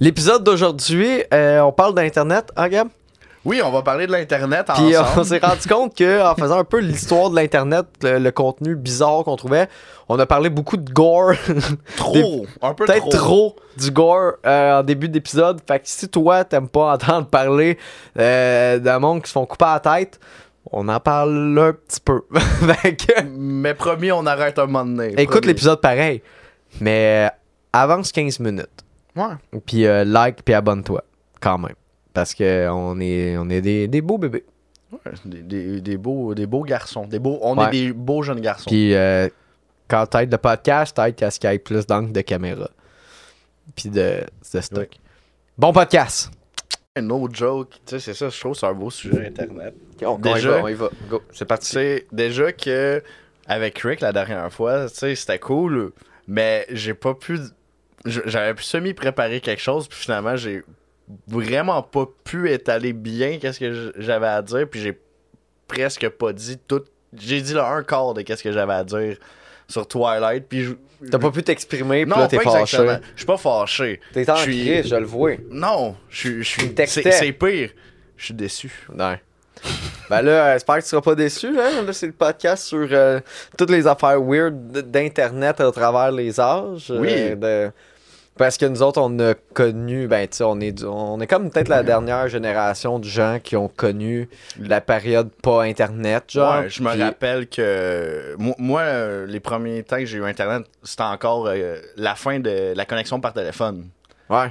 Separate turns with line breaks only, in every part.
L'épisode d'aujourd'hui, euh, on parle d'Internet, hein, Gab?
Oui, on va parler de l'Internet
Puis euh, on
ensemble.
s'est rendu compte que en faisant un peu l'histoire de l'Internet, le, le contenu bizarre qu'on trouvait, on a parlé beaucoup de gore,
trop, un peu
peut-être trop. du gore euh, en début d'épisode. Fait que si toi, t'aimes pas entendre parler euh, d'un monde qui se font couper la tête, on en parle un petit peu. Que,
Mais promis, on arrête un moment donné.
écoute l'épisode pareil, mais avance 15 minutes.
Ouais.
Puis euh, like, puis abonne-toi, quand même. Parce que on est, on est des, des beaux bébés.
Ouais, Des, des- des beaux, des beaux garçons. Des beaux, on
Ouais.
est des beaux jeunes garçons.
Puis euh, quand t'aides le podcast, t'aides ce qu'il y ait plus d'angles de caméra. Puis de, de stock. Bon podcast.
No joke. Tu sais, c'est ça, je trouve c'est un beau sujet Internet.
On,
Déjà?
y va, on y va. Go. C'est parti.
déjà que avec Rick la dernière fois, tu sais, c'était cool, mais j'ai pas pu. J'avais semi-préparé quelque chose, puis finalement, j'ai vraiment pas pu étaler bien qu'est-ce que j'avais à dire, puis j'ai presque pas dit tout. J'ai dit un quart de qu'est-ce que j'avais à dire sur Twilight, puis je-
T'as pas pu t'exprimer, puis là t'es fâché.
Je suis pas fâché.
T'es en
suis-
crise, je le vois.
Non, je suis. C'est pire. Je suis déçu.
Ouais. ben là, euh, j'espère que tu seras pas déçu. Hein? Là, c'est le podcast sur euh, toutes les affaires weird d'Internet à travers les âges.
Oui.
euh, de- Parce que nous autres, on a connu, ben tu sais, on est, on est comme peut-être la dernière génération de gens qui ont connu la période pas Internet, genre.
Ouais, je me
Puis-
rappelle que moi, moi, les premiers temps que j'ai eu Internet, c'était encore euh, la fin de la connexion par téléphone.
Ouais.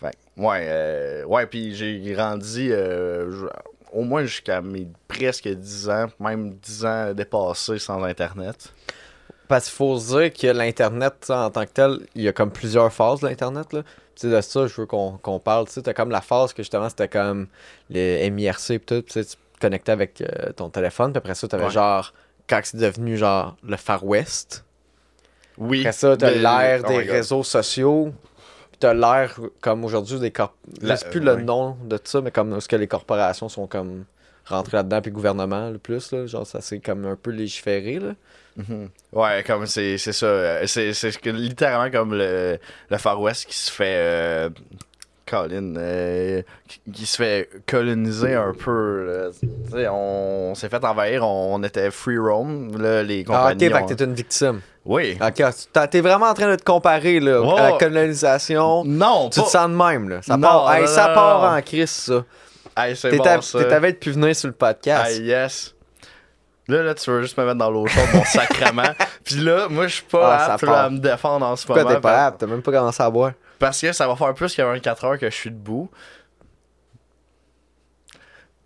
Fait ouais, euh, ouais, puis j'ai grandi euh, au moins jusqu'à mes presque 10 ans, même 10 ans dépassés sans Internet.
Parce qu'il faut se dire que l'Internet, tu en tant que tel, il y a comme plusieurs phases de l'Internet. Là. Tu sais, de ça, je veux qu'on parle. Tu t'as comme la phase que justement, c'était comme les MIRC et tout. Tu tu connectais avec euh, ton téléphone. Puis après ça, t'avais
Ouais.
genre, quand c'est devenu genre le Far West.
Oui.
Après ça, t'as l'ère
oh
des réseaux sociaux. Puis t'as l'ère, comme aujourd'hui, des corp... Je sais plus le nom de ça, mais comme ce que les corporations sont comme rentrées là-dedans, puis le gouvernement, le plus, là. Genre, ça c'est comme un peu légiféré, là.
Mhm. Ouais, comme c'est c'est ça. euh, C'est littéralement comme le, le Far West qui se fait. Euh, Colin, euh, qui, qui se fait coloniser un peu. là. Tu sais, on, s'est fait envahir, on, on était free roam. Là, les
Ah, ok,
compagnies. ont-
que t'es une victime.
Oui.
Ok, t'es vraiment en train de te comparer là,
Ouais.
à la colonisation.
Non,
Tu te sens de même, là. Ça
Non,
part, hey,
non,
ça part en crise, ça.
Hey, c'est
T'es
bon, ça.
t'es avais pu venir sur le podcast.
Ah, yes. Là, là, tu veux juste me mettre dans l'eau chaude, mon sacrement. Puis là, moi, je suis pas
Ah,
apte à me défendre en ce
Pourquoi
moment.
t'es pas apte? T'as même pas commencé à boire.
Parce que ça va faire plus que 24 heures que je suis debout.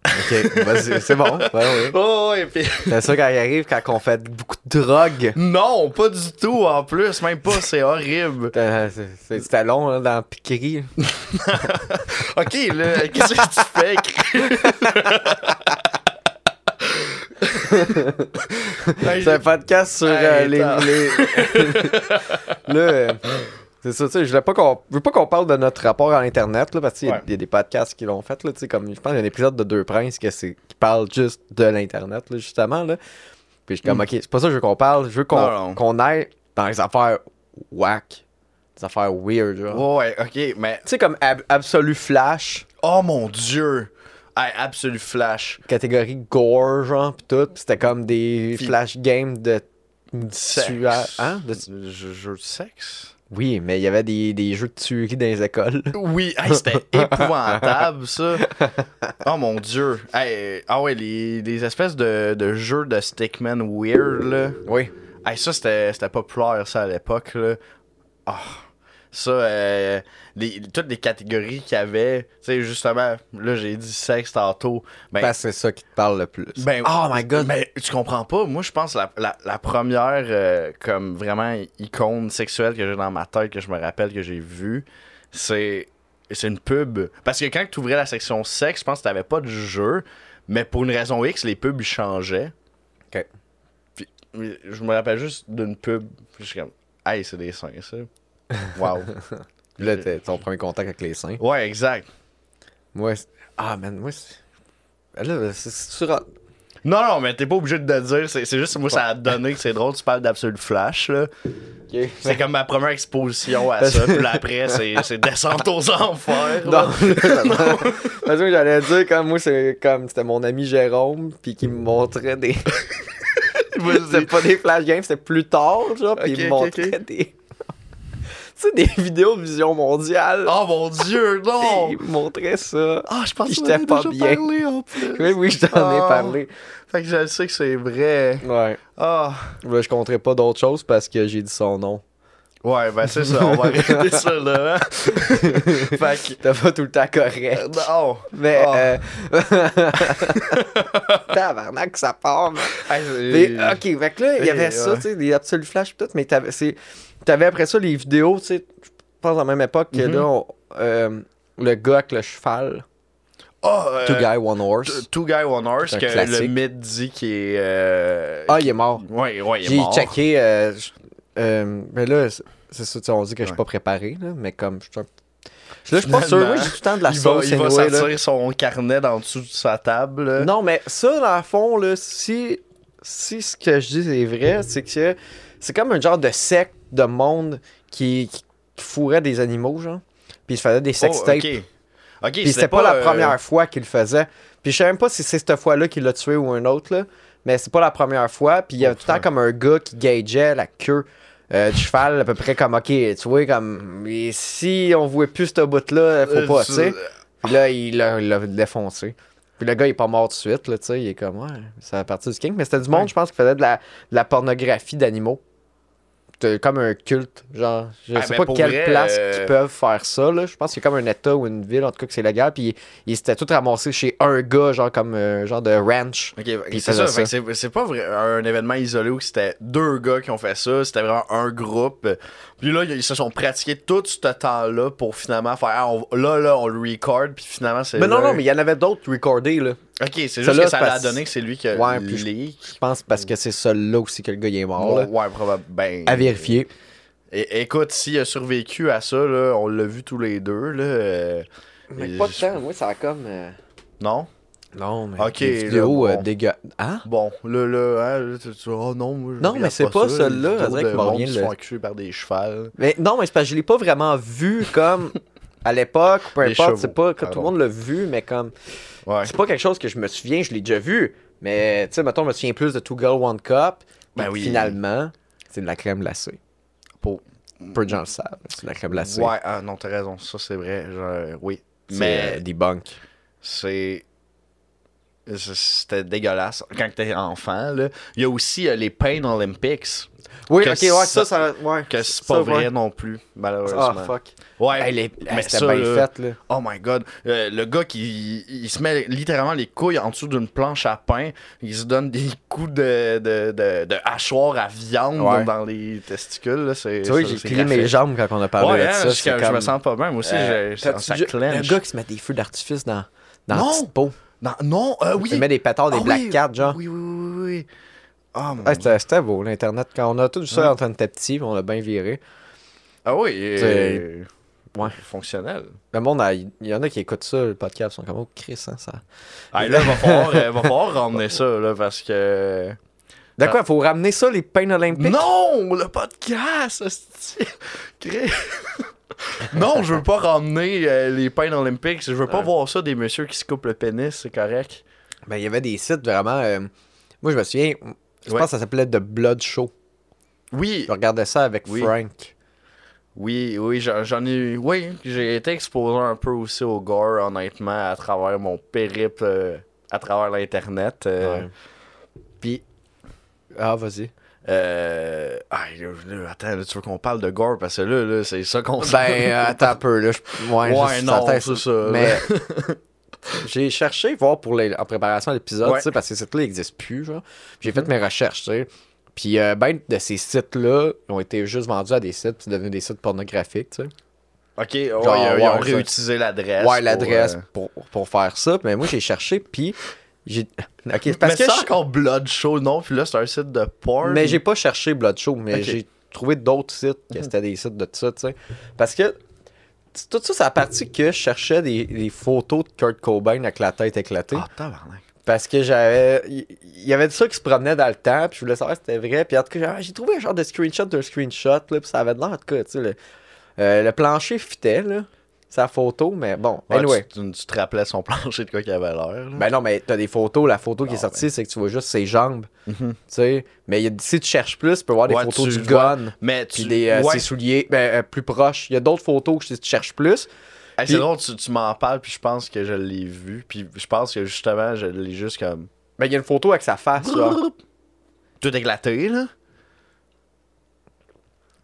Ok, vas-y, c'est bon. Ouais, ouais.
Oh, et puis...
C'est ça quand il arrive, quand on fait beaucoup de drogue.
Non, pas du tout, en plus. Même pas, c'est horrible.
Euh, C'était long, là, dans la piquerie.
Ok, là, qu'est-ce que tu fais?
C'est un podcast sur euh, les. les... là, euh, c'est ça, tu sais, je veux pas qu'on parle de notre rapport à Internet, là, parce qu'il y,
Ouais.
il y a des podcasts qui l'ont fait, là, tu sais, comme, je pense qu'il y a un épisode de Deux Princes que c'est, qui parle juste de l'Internet, là, justement, là. Puis je suis comme,
Mm.
ok, c'est pas ça que je veux qu'on parle, je veux qu'on, aille dans les affaires whack, des affaires weird, genre.
Ouais, ok, mais...
Tu sais, comme Ab- Absolu Flash,
Oh mon dieu! Hey, absolu flash.
catégorie gore, genre, pis tout, c'était comme des flash games de...
Sexe.
Hein? De
jeu de sexe?
Oui, mais il y avait des, des jeux de tuerie dans les écoles.
Oui, hey, c'était épouvantable, ça. Oh mon dieu. Hey, ah ouais, les, les espèces de, de jeux de stickman weird, là.
Oui.
Hey, ça, c'était populaire, ça, à l'époque, là. Ah. Ça, euh, les, toutes les catégories qu'il y avait, tu sais, justement, là, j'ai dit sexe tantôt. Ben,
c'est ça qui te parle le plus.
ben,
oh my god.
Mais tu comprends pas. Moi, je pense la, la, la première, euh, comme vraiment icône sexuelle que j'ai dans ma tête, que je me rappelle que j'ai vue, c'est c'est une pub. Parce que quand tu ouvrais la section sexe, je pense que t'avais pas de jeu, mais pour une raison X, les pubs ils changeaient.
Ok.
Puis, je me rappelle juste d'une pub. Je suis comme, hey, c'est des seins, ça. Wow.
Là, t'es ton premier contact avec les seins.
ouais, exact.
Moi, c'est- ah man, moi, c'est- là, c'est c'est sur.
Non, non, mais t'es pas obligé de le dire. C'est c'est juste, moi, ça a donné que c'est drôle. Tu parles d'Absolu Flash, là. C'est comme ma première exposition à ça. Puis là, après, c'est c'est descente aux enfers.
Non,
là.
non. Parce que j'allais dire, comme moi, c'est comme c'était mon ami Jérôme, puis qui me montrait des. c'était pas des flash games, c'était plus tard, genre, puis
Ok,
il me
ok,
montrait
ok.
des. Tu sais, des vidéos de vision mondiale.
Oh mon dieu, non!
Il me montrait ça.
Ah, je pense que
j'étais pas
pas
bien.
parlé en plus.
Oui, oui, je t'en ai
Oh.
parlé.
Fait que je sais que c'est vrai.
Ouais.
Ah.
Là, je compterai pas d'autres choses parce que j'ai dit son nom.
Ouais, ben c'est ça, on va arrêter ça là. hein. fait
T'as pas tout le temps correct.
que. Non!
Mais,
Oh.
euh... Tabarnak, ça part.
Hey,
Mais, ok, fait que là, il y avait
Et,
ça,
ouais.
tu sais, des Absolute Flash tout, mais t'avais, t'avais après ça les vidéos, tu sais, je pense à la même époque que
Mhm.
là, on- euh, le gars avec le cheval,
Ah, euh,
Two Guy One Horse.
Two Guy One Horse, que le mythe dit qu'il est. euh,
Ah, il est mort.
Ouais, ouais, il est
J'ai
mort.
checké, euh, je- euh, mais là, c'est, ça, on dit que je suis pas préparé, là, mais comme, je suis un- Là, je suis pas sûr, moi, j'ai tout le temps de la
il va,
sauce,
il va
anyway, là.
sortir son carnet dans dessous de sa table. là.
Non, mais ça, dans le fond, là, si, si ce que je dis est vrai, c'est que c'est comme un genre de secte de monde qui, qui fourrait des animaux, genre. Puis il se faisait des
Oh,
sextapes.
ok. Ok,
Puis c'était pas, la
euh,
première fois qu'il le faisait. Puis je sais même pas si c'est cette fois-là qu'il l'a tué ou un autre, là. Mais c'est pas la première fois. Puis il y a
Oh,
tout le temps comme un gars qui gageait la queue euh, du cheval, à peu près comme, ok, tu vois, comme, mais si on voit plus ce bout-là, faut pas,
tu-
sais. Puis là, il l'a défoncé. Puis le gars, il est pas mort tout de suite, là, tu sais. Il est comme, ouais, c'est à partir du king. Mais c'était du monde, je pense, qui faisait de la, de la pornographie d'animaux. Comme un culte, genre. Je
Ah,
sais
ben,
pas quelle
vrai,
place
euh,
peuvent faire ça, là. Je pense qu'il y a comme un état ou une ville, en tout cas, que c'est légal. Puis il s'était tout ramassé chez un gars, genre comme un genre de ranch.
Ok,
il
c'est ça. c'est- pas vrai, un événement isolé où c'était deux gars qui ont fait ça. C'était vraiment un groupe. Puis là, ils se sont pratiqués tout ce temps-là pour finalement faire. ah, on- là, là, on le record. Puis finalement, c'est.
Mais non, non, mais il y en avait d'autres recordés, là.
Ok, c'est juste que ça
c'est
l'a donné que c'est lui qui a
Ouais, puis je- pense parce que c'est celui-là aussi que le gars, il est mort, là.
Ouais, probablement. Ben,
À vérifier.
É- écoute, s'il a survécu à ça, là, on l'a vu tous les deux. Là, euh,
Mais pas de
je-
temps, moi, ça a comme. euh,
Non?
Non, mais.
Ok, là,
vidéos euh,
bon.
dégueu- Hein?
Bon, là, là, hein, là, tu, tu- oh non, moi, je
Non, mais c'est pas
ça,
celui-là,
les
on dirait
vidéos
qu'il
de
m'a
monde
rien
qui se
le-
font accuser par des chevals.
Mais non, mais c'est parce que je l'ai pas vraiment vu comme à l'époque, peu importe, c'est pas que tout le monde l'a vu, mais comme
Ouais.
c'est pas quelque chose que je me souviens, je l'ai déjà vu, mais tu sais mettons, je me souviens plus de Two Girl One Cup.
Ben oui.
Finalement, c'est de la crème glacée.
Pour...
Peu de gens le savent, c'est de la crème glacée.
Ouais, ah non, t'as raison, ça c'est vrai. genre, oui. Mais
euh, des bunks.
c'est. C'était dégueulasse quand t'étais enfant. Là. Il y a aussi euh, les Pain Olympics,
Oui, ok, ouais,
ça-
ça, ouais.
que c'est
Ça,
pas vrai
ouais.
non plus,
Ah,
malheureusement.
fuck.
Ouais,
Hey, les-
mais
c'était bien fait, là.
Oh my god. Euh, le gars qui il se met littéralement les couilles en dessous d'une planche à pain. Il se donne des coups de, de, de, de hachoir à viande
Ouais.
dans les testicules. Là. C'est,
Tu vois, j'ai plié mes jambes quand on a parlé de
hein,
ça.
je,
c'est
je
comme,
me sens pas bien. Moi aussi,
euh,
j'ai- ça.
Un gars qui se met des feux d'artifice dans, dans
Non!
la petite peau?
Non, non euh, oui.
Il met des pétards, des
Ah
Black
oui,
Cat, genre.
Oui, oui, oui, oui. Ah, mon
Ah, c'était beau, l'Internet. Quand on a tout ça
Ouais.
quand on était petit, puis on l'a bien viré.
ah oui.
C'est- Ouais.
Fonctionnel.
Le monde, a- il y en a qui écoutent ça, le podcast, ils sont comme, oh, Chris, hein, ça.
Ah, là, va falloir, euh, va falloir ramener ça, là, parce que.
D'accord, il faut ramener ça, les pains olympiques?
Non, le podcast, hostie. Non, je veux pas ramener euh, les pains olympiques. Je veux pas
Ouais.
voir ça des messieurs qui se coupent le pénis, c'est correct.
Ben, il y avait des sites vraiment. euh, Moi, je me souviens, je
Ouais.
pense que ça s'appelait The Blood Show.
Oui,
Je regardais ça avec
Oui.
Frank.
oui, oui, j'en ai eu. Oui, j'ai été exposé un peu aussi au gore, honnêtement, à travers mon périple euh, à travers l'Internet.
Ouais. Puis. Ah, vas-y.
Euh, ah, là, attends, là, tu veux qu'on parle de gore parce que là, là c'est ça qu'on
Ben, euh, attends un peu, là. je- Ouais,
Ouais,
je-
non, c'est ça.
Mais. J'ai cherché voir pour les, en préparation à l'épisode,
Ouais.
parce que ces sites-là n'existent plus, genre. J'ai fait mes recherches, sais. Puis euh, ben de ces sites-là ont été juste vendus à des sites, puis c'est devenu des sites pornographiques, tu sais.
Ok, ouais,
Genre,
ils, ont- ils réutilisé l'adresse.
Ouais,
pour,
l'adresse
euh,
pour, pour faire ça. Mais moi, j'ai cherché, puis j'ai. Ok,
Mais
parce que.
c'est
je-
encore Blood Show, non? Puis là, c'est un site de porn.
Mais j'ai pas cherché Blood Show, mais j'ai trouvé d'autres sites que c'était des sites de ça, tu sais. Parce que tout ça, c'est à partir que je cherchais des, des photos de Kurt Cobain avec la tête éclatée.
Ah, tabarnak.
Parce que j'avais. Il y avait de ça qui se promenait dans le temps, puis je voulais savoir si c'était vrai. Puis en tout cas, j'ai- j'ai trouvé un genre de screenshot d'un screenshot, là, puis ça avait de l'air, en tout cas, tu sais. Le, euh, le plancher fitait, là. Sa photo, mais bon.
Ouais,
Anyway.
tu, tu- tu te rappelais son plancher de quoi qu'il avait l'air.
Ben non, mais t'as des photos. La photo qui est
Ah,
sortie, c'est que tu vois juste ses jambes.
Mhm.
Tu sais. Mais il y a- si tu cherches plus, tu peux voir des
Ouais,
photos du
vois.
gun.
Mais tu.
des, euh,
ouais.
ses souliers ben, euh, plus proches. Il y a d'autres photos que si tu cherches plus.
Hey, c'est drôle, tu, tu m'en parles, puis je pense que je l'ai vu. Puis je pense que justement, je l'ai juste comme.
Ben, il y a une photo avec sa face, là.
Tout éclaté, là.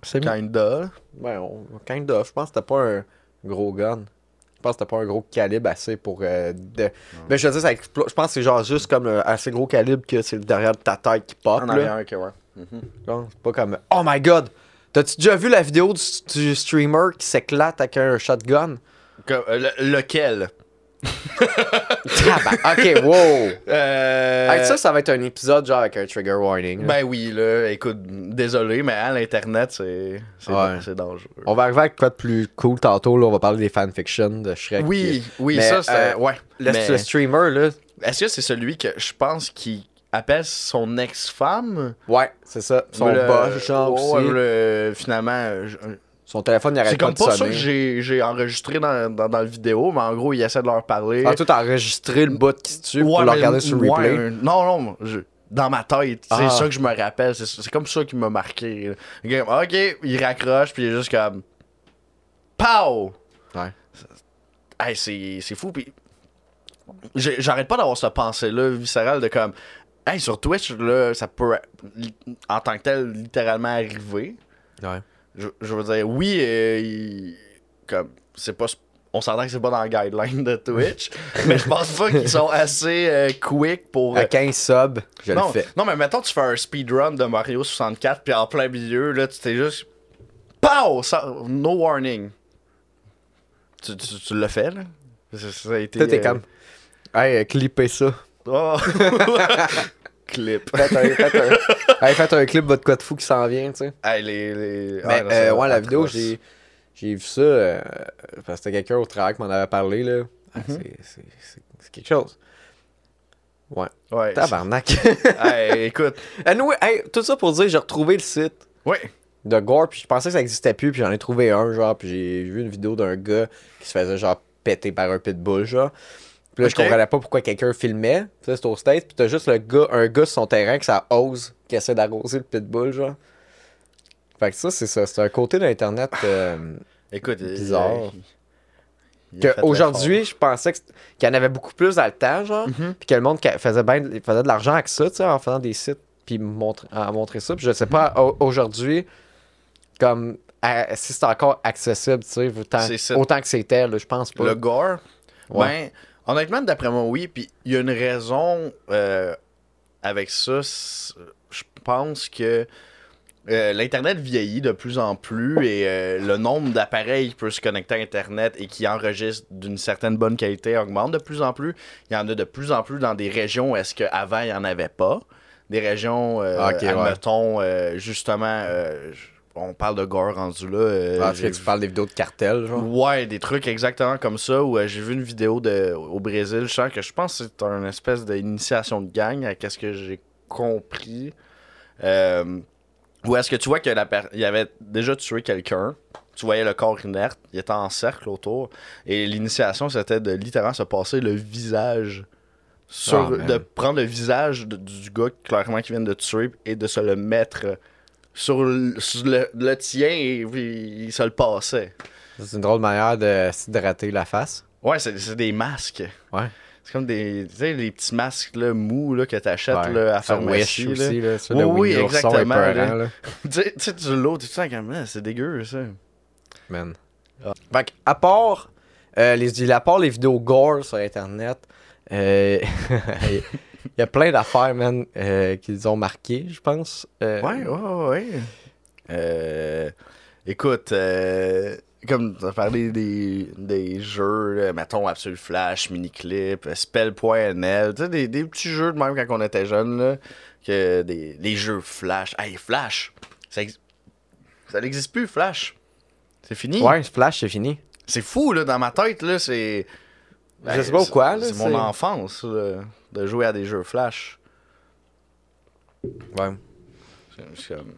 C'est
Kinda.
Ben, on, kind of. Je pense que c'était pas un gros gun. Je pense que c'était pas un gros calibre assez pour. euh, de... Ben, je veux dire, ça explo- Je pense que c'est genre juste comme un assez gros calibre que c'est derrière de ta tête qui pop.
En
là.
arrière, ok, ouais. Mhm.
C'est pas comme. Oh my god! T'as-tu déjà vu la vidéo du, du streamer qui s'éclate avec un shotgun?
Euh, le- lequel?
ok, wow!
euh...
Hey, ça, ça va être un épisode genre avec un trigger warning. là.
Ben oui, là, écoute, désolé, mais à l'internet, c'est c'est
Ouais.
dangereux.
On va arriver avec quoi de plus cool tantôt. Là, on va parler des fanfictions de Shrek.
Oui, oui,
Mais,
ça, c'est.
euh,
ouais.
Le,
mais-
le streamer, là.
Est-ce que c'est celui que je pense qui appelle son ex-femme?
Ouais, c'est ça. Son
Le-
boss, genre aussi.
le- finalement,
Son téléphone, il arrête
c'est comme pas ça que j'ai enregistré dans, dans, dans le vidéo, mais en gros, il essaie de leur parler.
Ah, toi, t'as enregistré le bout qui se tue pour
Ouais,
le
mais-
regarder sur
ouais,
replay?
euh, non, non, je- dans ma tête, c'est
Ah.
ça que je me rappelle. C'est comme ça qui m'a marqué. Ok, il raccroche, puis il est juste comme. Pow!
Ouais.
Hey, c'est c'est fou, puis. J'arrête pas d'avoir cette pensée-là viscérale de comme. Hey, sur Twitch, là, ça peut, en tant que tel, littéralement arriver.
Ouais.
Je, je veux dire, oui, euh, il- comme, c'est pas. On s'entend que c'est pas dans le guideline de Twitch, mais je pense pas qu'ils sont assez euh, quick pour.
À 15 subs, je
non,
le fais.
non, mais mettons, tu fais un speedrun de Mario 64, puis en plein milieu, là, tu t'es juste. Pow! No warning. Tu, tu, tu l'as fait, là? Ça, ça a été.
Toi, t'es
euh,
comme. Hey, euh, clippez ça.
Oh. Clip.
Faites un, faites un, hey, faites un clip, votre quoi de fou qui s'en vient, tu sais.
Hey, les, les...
Mais,
ah, non,
euh, ouais, la vidéo, j'ai, j'ai vu ça. euh, parce que c'était quelqu'un au travail qui m'en avait parlé, là. Ah,
Mhm.
c'est, c'est, c'est, c'est quelque chose. Ouais.
Ouais.
Tabarnak.
hey, écoute.
anyway, hey, tout ça pour dire, j'ai retrouvé le site de Gore, puis je pensais que ça existait plus, puis j'en ai trouvé un, genre, puis j'ai vu une vidéo d'un gars qui se faisait, genre, péter par un pitbull, genre. Puis là, je comprenais pas pourquoi quelqu'un filmait, tu sais, c'est au States, puis t'as juste le gars, un gars sur son terrain que ça ose, qui essaie d'arroser le pitbull, genre. Fait que ça, c'est ça, c'est un côté d'Internet euh,
Écoute.
Bizarre.
il- il a fait
qu'aujourd'hui, je pensais qu'il y en avait beaucoup plus dans le temps, genre.
Mhm.
puis que le monde faisait, ben, faisait de l'argent avec ça, tu sais, en faisant des sites, puis montre, en montrer ça. Puis je sais pas, au- aujourd'hui, comme, à- si c'est encore accessible, tu sais, autant,
ça.
autant que c'était, là, je pense pas.
Le gore,
Ouais.
ben, honnêtement, d'après moi, oui. Puis il y a une raison euh, avec ça. Je pense que euh, l'Internet vieillit de plus en plus et euh, le nombre d'appareils qui peuvent se connecter à Internet et qui enregistrent d'une certaine bonne qualité augmente de plus en plus. Il y en a de plus en plus dans des régions où est-ce qu'avant, il n'y en avait pas. Des régions, euh,
Ah, ouais.
justement, on parle de gore rendu là. euh,
que
j'ai
tu parles des vidéos de cartel, genre?
Ouais, des trucs exactement comme ça où euh, j'ai vu une vidéo de, au Brésil, je sens que je pense que c'est un espèce d'initiation de gang à qu'est-ce que j'ai compris. Euh, où est-ce que tu vois qu'il y avait déjà tué quelqu'un, tu voyais le corps inerte, il était en cercle autour, et l'initiation c'était de littéralement se passer le visage sur,
Ah,
de prendre le visage de- du gars clairement qui vient de tuer et de se le mettre sur le, sur le, le tien et puis il se le passait.
C'est une drôle manière de s'hydrater la face.
Ouais, c'est des masques.
Ouais.
C'est comme des, tu sais, les petits masques là, mous là, que t'achètes
Ouais.
à pharmacie.
Wish aussi, là.
Oui, exactement, tu sais, tu sens comme, Ah, c'est dégueu ça.
Man.
Ah.
Fait que, à part, euh, les, à part les vidéos gore sur Internet, euh, y a plein d'affaires, man, euh, qui les ont marqué, je pense. Euh,
Ouais, ouais, ouais. Euh, écoute, euh, comme tu as parlé des, des jeux, mettons Absolute Flash, Miniclip, Spell.nl, tu sais, des, des petits jeux de même quand on était jeune, là, que des, des jeux Flash. Hey, Flash! Ça, ex- ça n'existe plus, Flash. C'est fini.
Ouais, Flash, c'est fini.
C'est fou, là, dans ma tête, là, c'est...
Je sais pas
c'est-
pourquoi,
C'est mon
c'est-
enfance, là, de jouer à des jeux Flash.
Ouais.
C'est- c'est comme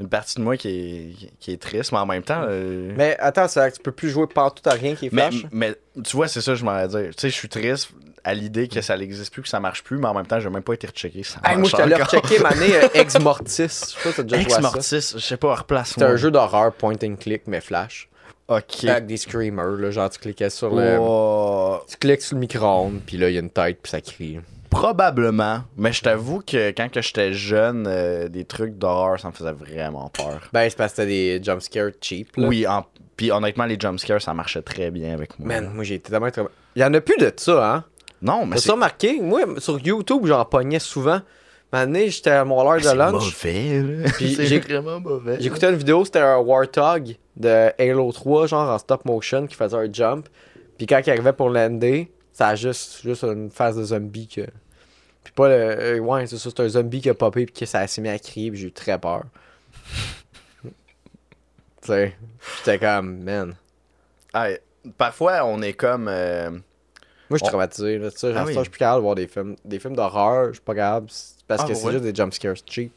une partie de moi qui est, qui est triste, mais en même temps. euh,
Mais attends, c'est vrai que tu peux plus jouer partout à rien qui est flash?
mais tu vois, c'est ça que je m'en allais dire. Tu sais, je suis triste à l'idée que ça n'existe plus, que ça marche plus, mais en même temps, j'ai même pas été rechecké. Ça
Hey, moi, je t'allais rechecker ma année euh, Ex Mortis. Je sais pas si déjà
Ex
ça.
Mortis, je sais pas, replace
C'était un jeu d'horreur point and click, mais flash.
Ok.
Avec des screamers, là, genre tu cliquais sur le...
Oh,
Tu cliques sur le micro-ondes, puis là, il y a une tête, puis ça crie.
probablement, mais je t'avoue que quand que j'étais jeune, euh, des trucs d'horreur, ça me faisait vraiment peur.
Ben, c'est parce que c'était des jumpscares cheap, là.
Oui, en... puis honnêtement, les jumpscares, ça marchait très bien avec moi.
Man, moi, j'ai été tellement... très- Il y en a plus de ça, hein?
non, mais
T'as ça remarqué? Moi, sur YouTube, j'en pognais souvent. Maintenant, j'étais à mon heure de
c'est
lunch.
c'est
j'ai-
vraiment mauvais.
J'écoutais une vidéo, c'était un Warthog de Halo 3, genre en stop motion, qui faisait un jump. Puis quand il arrivait pour lander, ça a juste, juste une phase de zombie que. Puis pas le. euh, ouais, c'est ça, c'est un zombie qui a popé, puis que ça s'est mis à crier, puis j'ai eu très peur. tu sais, j'étais comme, man.
Hey, parfois, on est comme. euh,
Moi, je suis traumatisé, là. Tu sais,
Ah oui.
ça, je suis plus capable de voir des films, des films d'horreur, je suis pas capable. Parce
Ah,
que c'est
ouais?
juste des jumpscares cheap.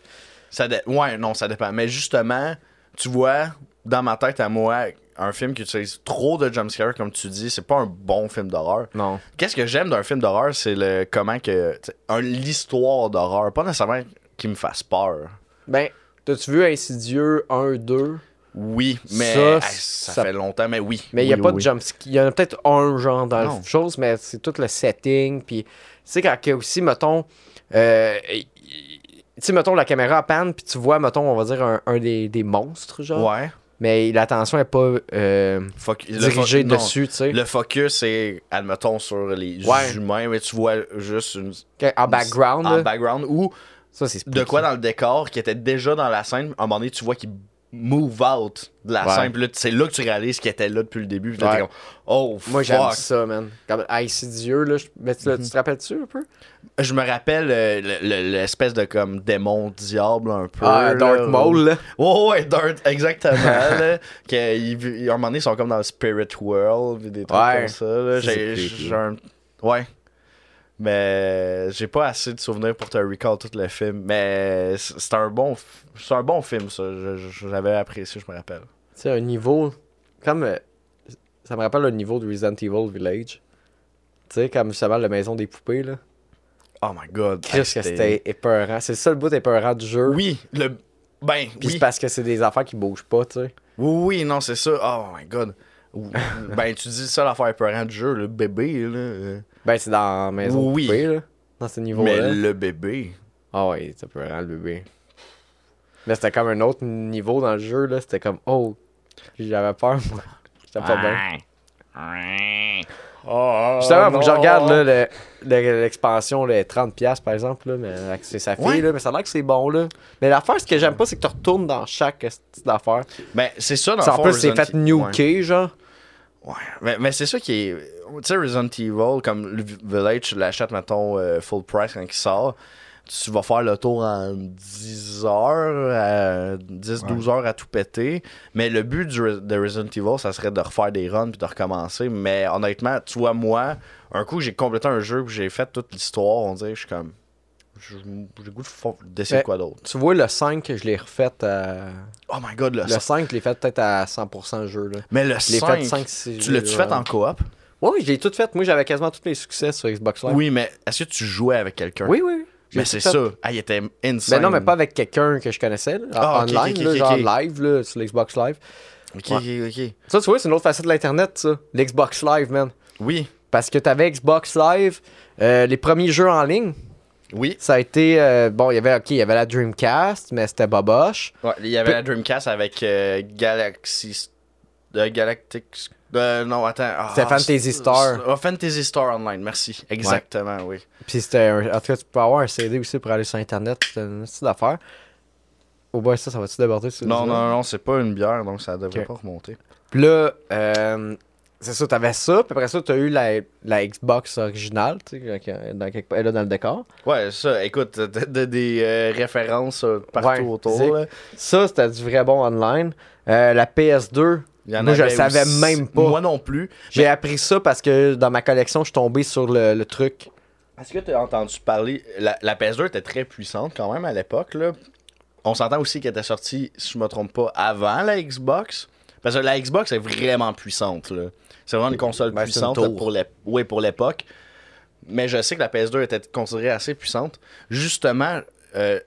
Ça dé- Ouais, non, ça dépend. Mais justement, tu vois, dans ma tête à moi, un film qui utilise trop de jumpscares, comme tu dis, c'est pas un bon film d'horreur.
Non.
Qu'est-ce que j'aime d'un film d'horreur, c'est le comment que. L'histoire d'horreur. Pas nécessairement qui me fasse peur.
Ben, t'as-tu vu Insidieux 1, 2
Oui, mais
Ça,
hey, ça,
ça-
fait longtemps, mais oui.
Mais il n'y a
Oui,
pas
oui,
de jumpscare. Il y en a peut-être un genre dans
Non.
la chose, mais c'est tout le setting. Puis, tu sais, quand que aussi, mettons, euh, tu sais, mettons, la caméra panne, puis tu vois, mettons, on va dire un, un des, des monstres, genre.
Ouais.
Mais l'attention n'est pas euh,
le
dirigée dessus, tu sais.
Le focus est, admettons, sur les
Ouais.
humains, mais tu vois juste une,
En background,
en background ou
ça, c'est
de quoi dans le décor qui était déjà dans la scène. À un moment donné, tu vois qu'il move out de la
Ouais.
scène. C'est là que tu réalises qu'il était là depuis le début. Puis là, t'es
Ouais.
comme, oh,
Moi, j'aime
fuck.
ça, man. Comme Insidieux, là. je- Mais tu, tu te rappelles-tu un peu?
Je me rappelle euh, le- le- l'espèce de comme démon diable un peu.
Ah. Dark Maul, là.
Ouais, ouais, Dark, exactement. là, que, il, il- à un moment donné, ils sont comme dans le Spirit World, des trucs
Ouais.
comme ça. j'ai un. Ouais. Mais j'ai pas assez de souvenirs pour te recall tout le film. Mais c'est c'est un bon, c'est un bon film, ça. J'avais apprécié, je me rappelle.
Tu sais, un niveau. Comme. euh, ça me rappelle le niveau de Resident Evil Village. Tu sais, comme justement la maison des poupées, là.
Oh my god. Hey,
que c'était épeurant. C'est ça le bout épeurant du jeu.
Oui, le. Ben,
Puis
oui.
c'est parce que c'est des affaires qui bougent pas, tu sais.
Oui, oui, non, c'est ça. Oh my god. Ben, tu dis ça l'affaire épeurante du jeu, le bébé, là. Euh,
Ben, c'est dans la maison
Oui.
des poupées, là. Dans ce
Mais
niveau-là.
le bébé.
Ah ouais, c'est épeurant, le bébé. Mais c'était comme un autre niveau dans le jeu, là. C'était comme, oh, j'avais peur, moi. J'étais pas bien.
Oh,
Justement, faut que je regarde là, le- le- l'expansion, les 30$ par exemple, là, mais c'est sa fille,
Ouais.
là, mais ça a l'air que c'est bon. Là. Mais l'affaire, ce que j'aime pas, c'est que tu retournes dans chaque petite affaire.
Ben, c'est ça, dans
Ça,
le
en plus, c'est fait
Evil-
nuker, genre.
Ouais, mais, mais c'est ça qui est. Tu sais, Resident Evil, comme le Village, tu l'achètes, mettons, euh, full price quand il sort. Tu vas faire le tour en 10 heures, 10-12 heures à tout péter. Mais le but du de Resident Evil, ça serait de refaire des runs puis de recommencer. Mais honnêtement, tu vois, moi, un coup, j'ai complété un jeu puis j'ai fait toute l'histoire. On dirait, je suis comme. J'ai le goût de d'essayer
Mais-
quoi d'autre.
Tu vois, le 5, je l'ai refait à...
Oh my god, le,
Le 5, je l'ai fait peut-être à 100% le jeu. Là.
Mais le
Je l'ai
5,
fait 5 6
tu l'as-tu fait en coop?
Oui, oui, je l'ai tout fait. Moi, j'avais quasiment tous les succès sur Xbox Live.
Oui, mais est-ce que tu jouais avec quelqu'un?
oui, oui. J'ai
Mais c'est ça. Ah, il était insane.
Ben non, mais pas avec quelqu'un que je connaissais, là, online,
ok,
genre live, là, sur l'Xbox Live.
Ok,
Ouais.
ok, ok.
Ça, tu vois, c'est une autre facette de l'Internet, ça. L'Xbox Live, man.
Oui,
Parce que t'avais Xbox Live, euh, les premiers jeux en ligne,
oui.
ça a été. euh, bon, il y avait, ok, il y avait la Dreamcast, mais c'était boboche.
Ouais, il y avait la Dreamcast avec euh, Galaxy. De Galactic. Euh, non, attends. Ah,
C'était Fantasy
c'est-
Star.
Ah, Fantasy Star Online, merci. Exactement, oui.
Puis c'était. un- En tout cas, tu peux avoir un CD aussi pour aller sur Internet, c'était une petite affaire. Au bout ça, ça va-tu déborder
Non, non, non, c'est pas une bière, donc ça devrait pas remonter.
Puis là, euh, c'est ça, t'avais ça, puis après ça, t'as eu la, la Xbox originale, tu sais, quand- dans quelque- elle est là dans le décor.
Ouais, ça, écoute, t'as des euh, références euh, partout
Ouais,
autour. là.
Ça, c'était du vrai bon online. Euh, la PS2,
Il y en
Moi, je le savais
aussi-
même pas.
Moi non plus.
J'ai appris ça parce que dans ma collection, je suis tombé sur le, le truc.
Est-ce que tu as entendu parler. La, la PS2 était très puissante quand même à l'époque. là. On s'entend aussi qu'elle était sortie, si je me trompe pas, avant la Xbox. Parce que la Xbox est vraiment puissante. là. C'est vraiment une console
Ben, une
puissante pour l'ép- oui, pour l'époque. Mais je sais que la PS2 était considérée assez puissante. Justement, euh,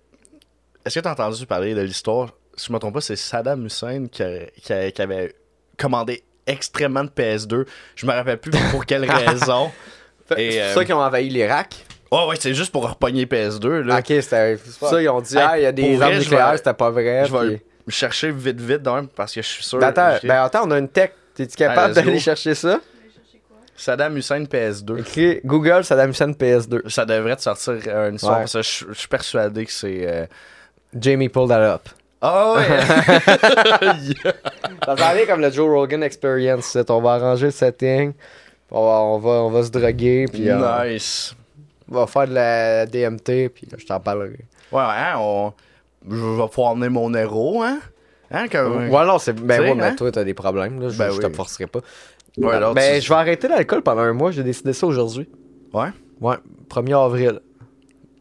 est-ce que tu as entendu parler de l'histoire? Si je me trompe pas, c'est Saddam Hussein qui, a- qui a- qui avait commandé extrêmement de PS2. Je me rappelle plus pour quelle raison.
C'est pour
euh,
ça qu'ils ont envahi l'Irak.
Oh ouais, c'est juste pour repogner PS2. Là.
Ok, c'est ça ils ont dit,
Hey,
ah, il y a des armes nucléaires, c'était pas vrai.
Je vais
puis-
chercher vite vite parce que je suis sûr.
Ben, attends, ben, attends, on a une tech. T'es-tu capable d'aller chercher ça?
Saddam Hussein PS2.
Écrit Google Saddam Hussein PS2.
Ça devrait te sortir une
Ouais.
que je, je suis persuadé que c'est. euh,
Jamie pull that up.
Ah ouais!
Ça s'en vient comme le Joe Rogan Experience. On va arranger le setting. On va, on va, on va se droguer. Puis euh,
nice.
on va faire de la DMT. Puis je t'en parlerai.
Ouais, hein, on... je vais pouvoir emmener mon héros, hein? Hein, comme...
Ouais, non, c'est. Ben, ouais, mais
hein?
toi, t'as des problèmes. Là. Je,
Ben
je te forcerai pas.
Ouais, alors,
ben,
tu-
je vais arrêter l'alcool pendant un mois. J'ai décidé ça aujourd'hui.
Ouais?
Ouais, 1er avril.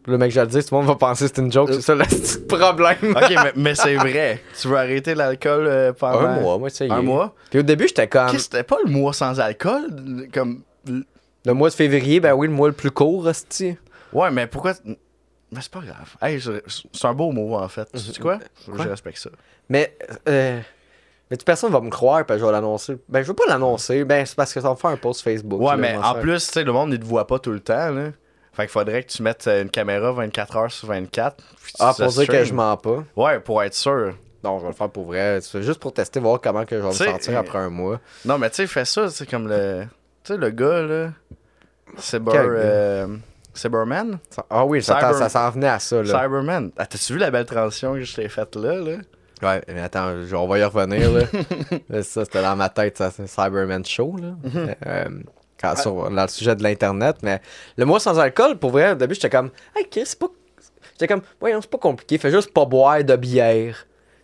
Le mec, je le dis, tout le monde va penser que c'est une joke. C'est ça le petit problème.
Ok, mais, mais c'est vrai. Tu veux arrêter l'alcool euh, pendant.
Un mois, moi, tu sais.
Un mois?
Puis au début, j'étais comme.
Qu'est-ce c'était pas le mois sans alcool? Comme.
Le mois de février, ben oui, le mois le plus court, hostie.
Ouais, mais pourquoi. Mais c'est pas grave. Hey, c'est un beau mot, en fait. Tu sais quoi?
Quoi?
Je respecte ça.
Mais, euh, mais personne va me croire, puis je vais l'annoncer. Ben, je veux pas l'annoncer, ben, c'est parce que ça va me faire un post Facebook.
Ouais, mais en plus, tu sais, le monde, il te voit pas tout le temps, là. Fait qu'il faudrait que tu mettes euh, une caméra 24 heures sur 24. puis tu
Ah, pour dire que je mens pas.
Ouais, pour être sûr.
Non, je vais le faire pour vrai. C'est juste pour tester, voir comment que je vais me sentir après un mois.
Non, mais tu sais, fais ça, c'est comme le. Tu sais, le gars, là. Cyber. Euh, Cyberman?
Ah oui, ça,
Cyber-
ça s'en venait à ça, là.
Cyberman. Ah, t'as-tu vu la belle transition que je t'ai faite là, là?
Ouais, mais attends, on va y revenir, là. Ça, c'était dans ma tête, ça, c'est Cyberman Show, là.
Mhm.
Euh, quand, sur, dans le sujet de l'Internet, mais le mois sans alcool, pour vrai, au début, j'étais comme, hey, Chris, c'est pas. J'étais comme, voyons, c'est pas compliqué, fais juste pas boire de bière.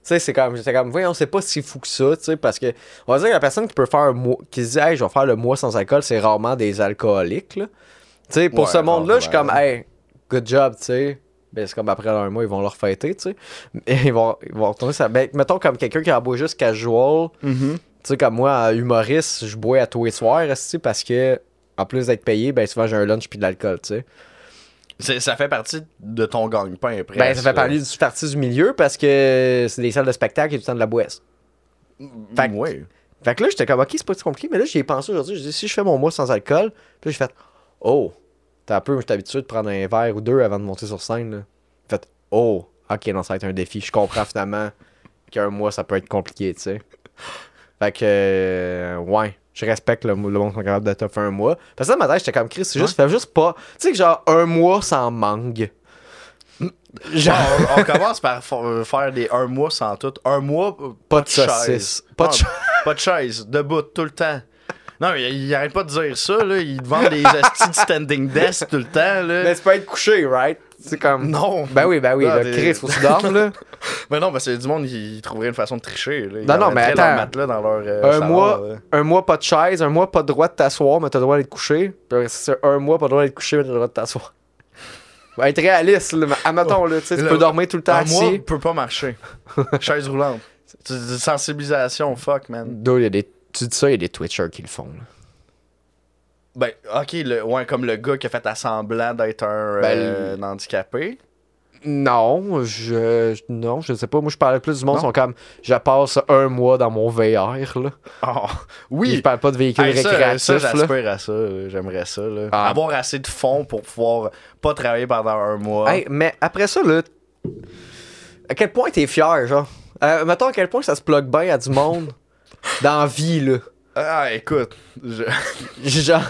Tu sais, c'est comme, j'étais comme, voyons, c'est pas si fou que ça, tu sais, parce que, on va dire que la personne qui peut faire un mois, qui se dit, hey, je vais faire le mois sans alcool, c'est rarement des alcooliques, là. Tu sais, pour
Ouais,
ce monde-là, je suis comme, hey, good job, tu sais. Ben, c'est comme après un mois, ils vont leur fêter, tu sais. Ils vont, ils vont retourner ça. Ben, mettons comme quelqu'un qui a boit juste casual. Tu sais, comme moi, humoriste, je bois à tous les soirs, parce que, en plus d'être payé, ben, souvent j'ai un lunch puis de l'alcool, tu sais.
Ça fait partie de ton gagne-pain, après.
Ben, ça fait partie du partie du milieu parce que c'est des salles de spectacle et du temps de la boisse. Fait que-
Ouais.
Fait que là, j'étais comme, ok, c'est pas si compliqué, mais là, j'y ai pensé aujourd'hui. Je dis, si je fais mon mois sans alcool, puis là, j'ai fait, oh, t'as un peu, j'étais habitué de prendre un verre ou deux avant de monter sur scène, là. J'ai fait, oh, ok, non, ça va être un défi. Je comprends finalement qu'un mois, ça peut être compliqué, tu sais. Fait que, euh, ouais, je respecte le, le monde qui est capable de te faire un mois. Parce que dans ma tête, j'étais comme, Chris, c'est juste, fais juste pas, tu sais, que genre, un mois sans mangue. Genre,
on, on commence par fa- faire des un mois sans tout. Un mois, euh,
pas de
chaise.
saucisse. Pas de chaise.
Pas de chaise, debout tout le temps. Non, mais il, il arrête pas de dire ça, là. Il vend des astis de standing desk tout le temps, là.
Mais c'est pas être couché, right? C'est comme.
Non.
Ben oui, ben oui, là, Chris, faut que tu dormes, là.
Mais non, parce que du monde, ils trouveraient une façon de tricher, là. Ils
Non, non, mais attends.
matelas dans leur. euh,
un
salon,
mois,
là.
un mois pas de chaise, un mois pas de droit de t'asseoir, mais t'as le droit d'être couché. Puis c'est un mois pas de droit d'être couché, mais t'as le droit de t'asseoir. Va être réaliste, là. mais Admettons, là, tu sais, tu
Le-
peux dormir tout le temps
Un mois,
assis.
peut pas marcher. Chaise roulante. C'est une sensibilisation, fuck, man.
Dude, y a des... Tu dis ça, il y a des Twitchers qui le font. là.
Ben, ok, le, ouais, comme le gars qui a fait assemblant d'être un,
Ben,
euh, un handicapé.
Non, je. Non, je sais pas. Moi, je parlais plus du monde,
Non?
ils sont comme. Je passe un mois dans mon VR, là.
Oh,
Puis
oui!
Je parle pas de véhicule
Hey,
récréatif,
ça, j'aspire à ça. là. J'aimerais ça. Là.
Ah.
Avoir assez de fonds pour pouvoir pas travailler pendant un mois.
Hey, mais après ça, là, à quel point t'es fier, genre? Euh, mettons à quel point ça se plug bien à du monde dans la vie, là.
Ah, écoute. je-
Genre.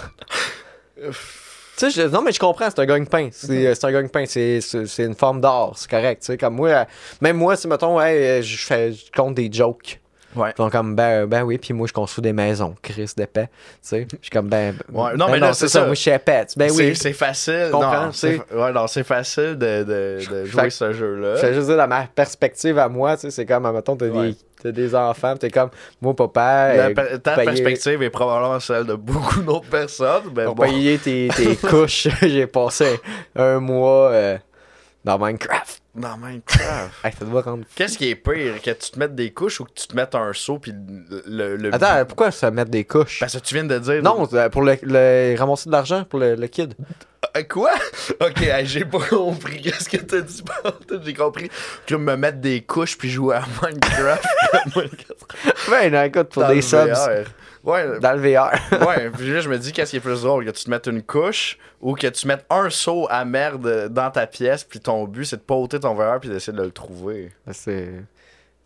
Tu sais, non, mais je comprends, c'est un gagne-pain. C'est c'est un gagne-pain, c'est une forme d'art, c'est correct. Tu sais, comme moi, euh, même moi, si mettons, hey, euh, je fais, je compte des jokes.
Ouais.
Ils sont comme, ben, ben oui, puis moi, je construis des maisons, Chris d'épais. Tu sais, je suis comme, ben.
Ouais, non,
ben
mais là, c'est ça.
Moi, je suis épais. Ben oui.
C'est facile.
comprends,
non, c'est ouais, non, c'est facile de, de, de jouer
Fait-
ce jeu-là.
Je fais juste dire, dans ma perspective à moi, tu sais, c'est comme, mettons, t'as
Ouais.
des, t'as des enfants, t'es comme, moi, papa,
La
euh,
per- ta
payer-
perspective est probablement celle de beaucoup d'autres personnes. Mais
pour
bon.
payer tes, tes couches, j'ai passé un mois euh, dans Minecraft.
Dans Minecraft.
Hey, ça doit rendre
Qu'est-ce qui est pire, que tu te mettes des couches ou que tu te mettes un seau puis le, le,
Attends, pourquoi ça mettre des couches?
Parce que tu viens de dire.
Non, euh, pour le, le- ramasser de l'argent pour le, le kid.
Euh, Quoi? Ok, hey, j'ai pas compris. Qu'est-ce que t'as dit? J'ai compris que me mettre des couches puis jouer à Minecraft.
Ben, non, écoute, pour
dans
des subs,
VR. Ouais,
dans le VR.
ouais, puis là, je me dis, qu'est-ce qui est plus drôle, que tu te mettes une couche ou que tu mettes un seau à merde dans ta pièce, puis ton but, c'est de poter ton VR puis d'essayer de le trouver.
C'est.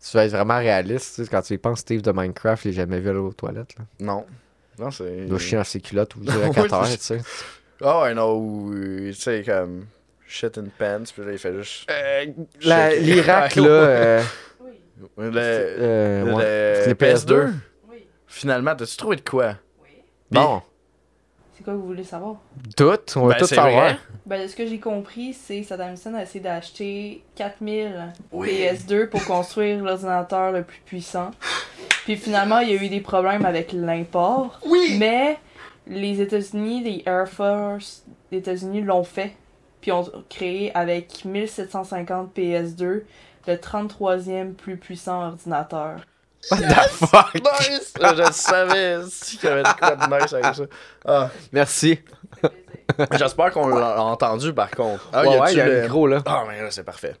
Tu vas être vraiment réaliste, tu sais, quand tu y penses, Steve de Minecraft, il est jamais vu aller aux toilettes. Là.
Non. Non, c'est.
Il doit chier dans ses culottes ou direct à terre,
c'est-
tu sais.
Ah ouais, non, ou, euh, tu sais, comme. Shit in pants, puis là, il fait juste. Check.
L'Irak, là. euh,
Oui,
Le,
euh,
le-
ouais.
le
Les PS2.
Finalement, t'as-tu trouvé de quoi?
oui.
Bon,
C'est quoi que vous voulez savoir?
tout, on va
Ben,
tout
c'est
savoir.
vrai.
Ben, de ce que j'ai compris, c'est que Saddam Hussein a essayé d'acheter 4000
Oui.
PS2 pour construire l'ordinateur le plus puissant. Puis finalement, il y a eu des problèmes avec l'import.
Oui!
Mais les États-Unis, les Air Force des États-Unis l'ont fait. Puis ont créé avec 1750 PS2 le 33e plus puissant ordinateur.
What the fuck?
Nice! je savais si qu'il y avait de quoi de nice avec ça. Ah.
Merci.
J'espère qu'on l'a entendu par contre. Ah,
ouais,
y a-tu
ouais, il y a
le-
le micro, là.
Ah, mais là, c'est parfait.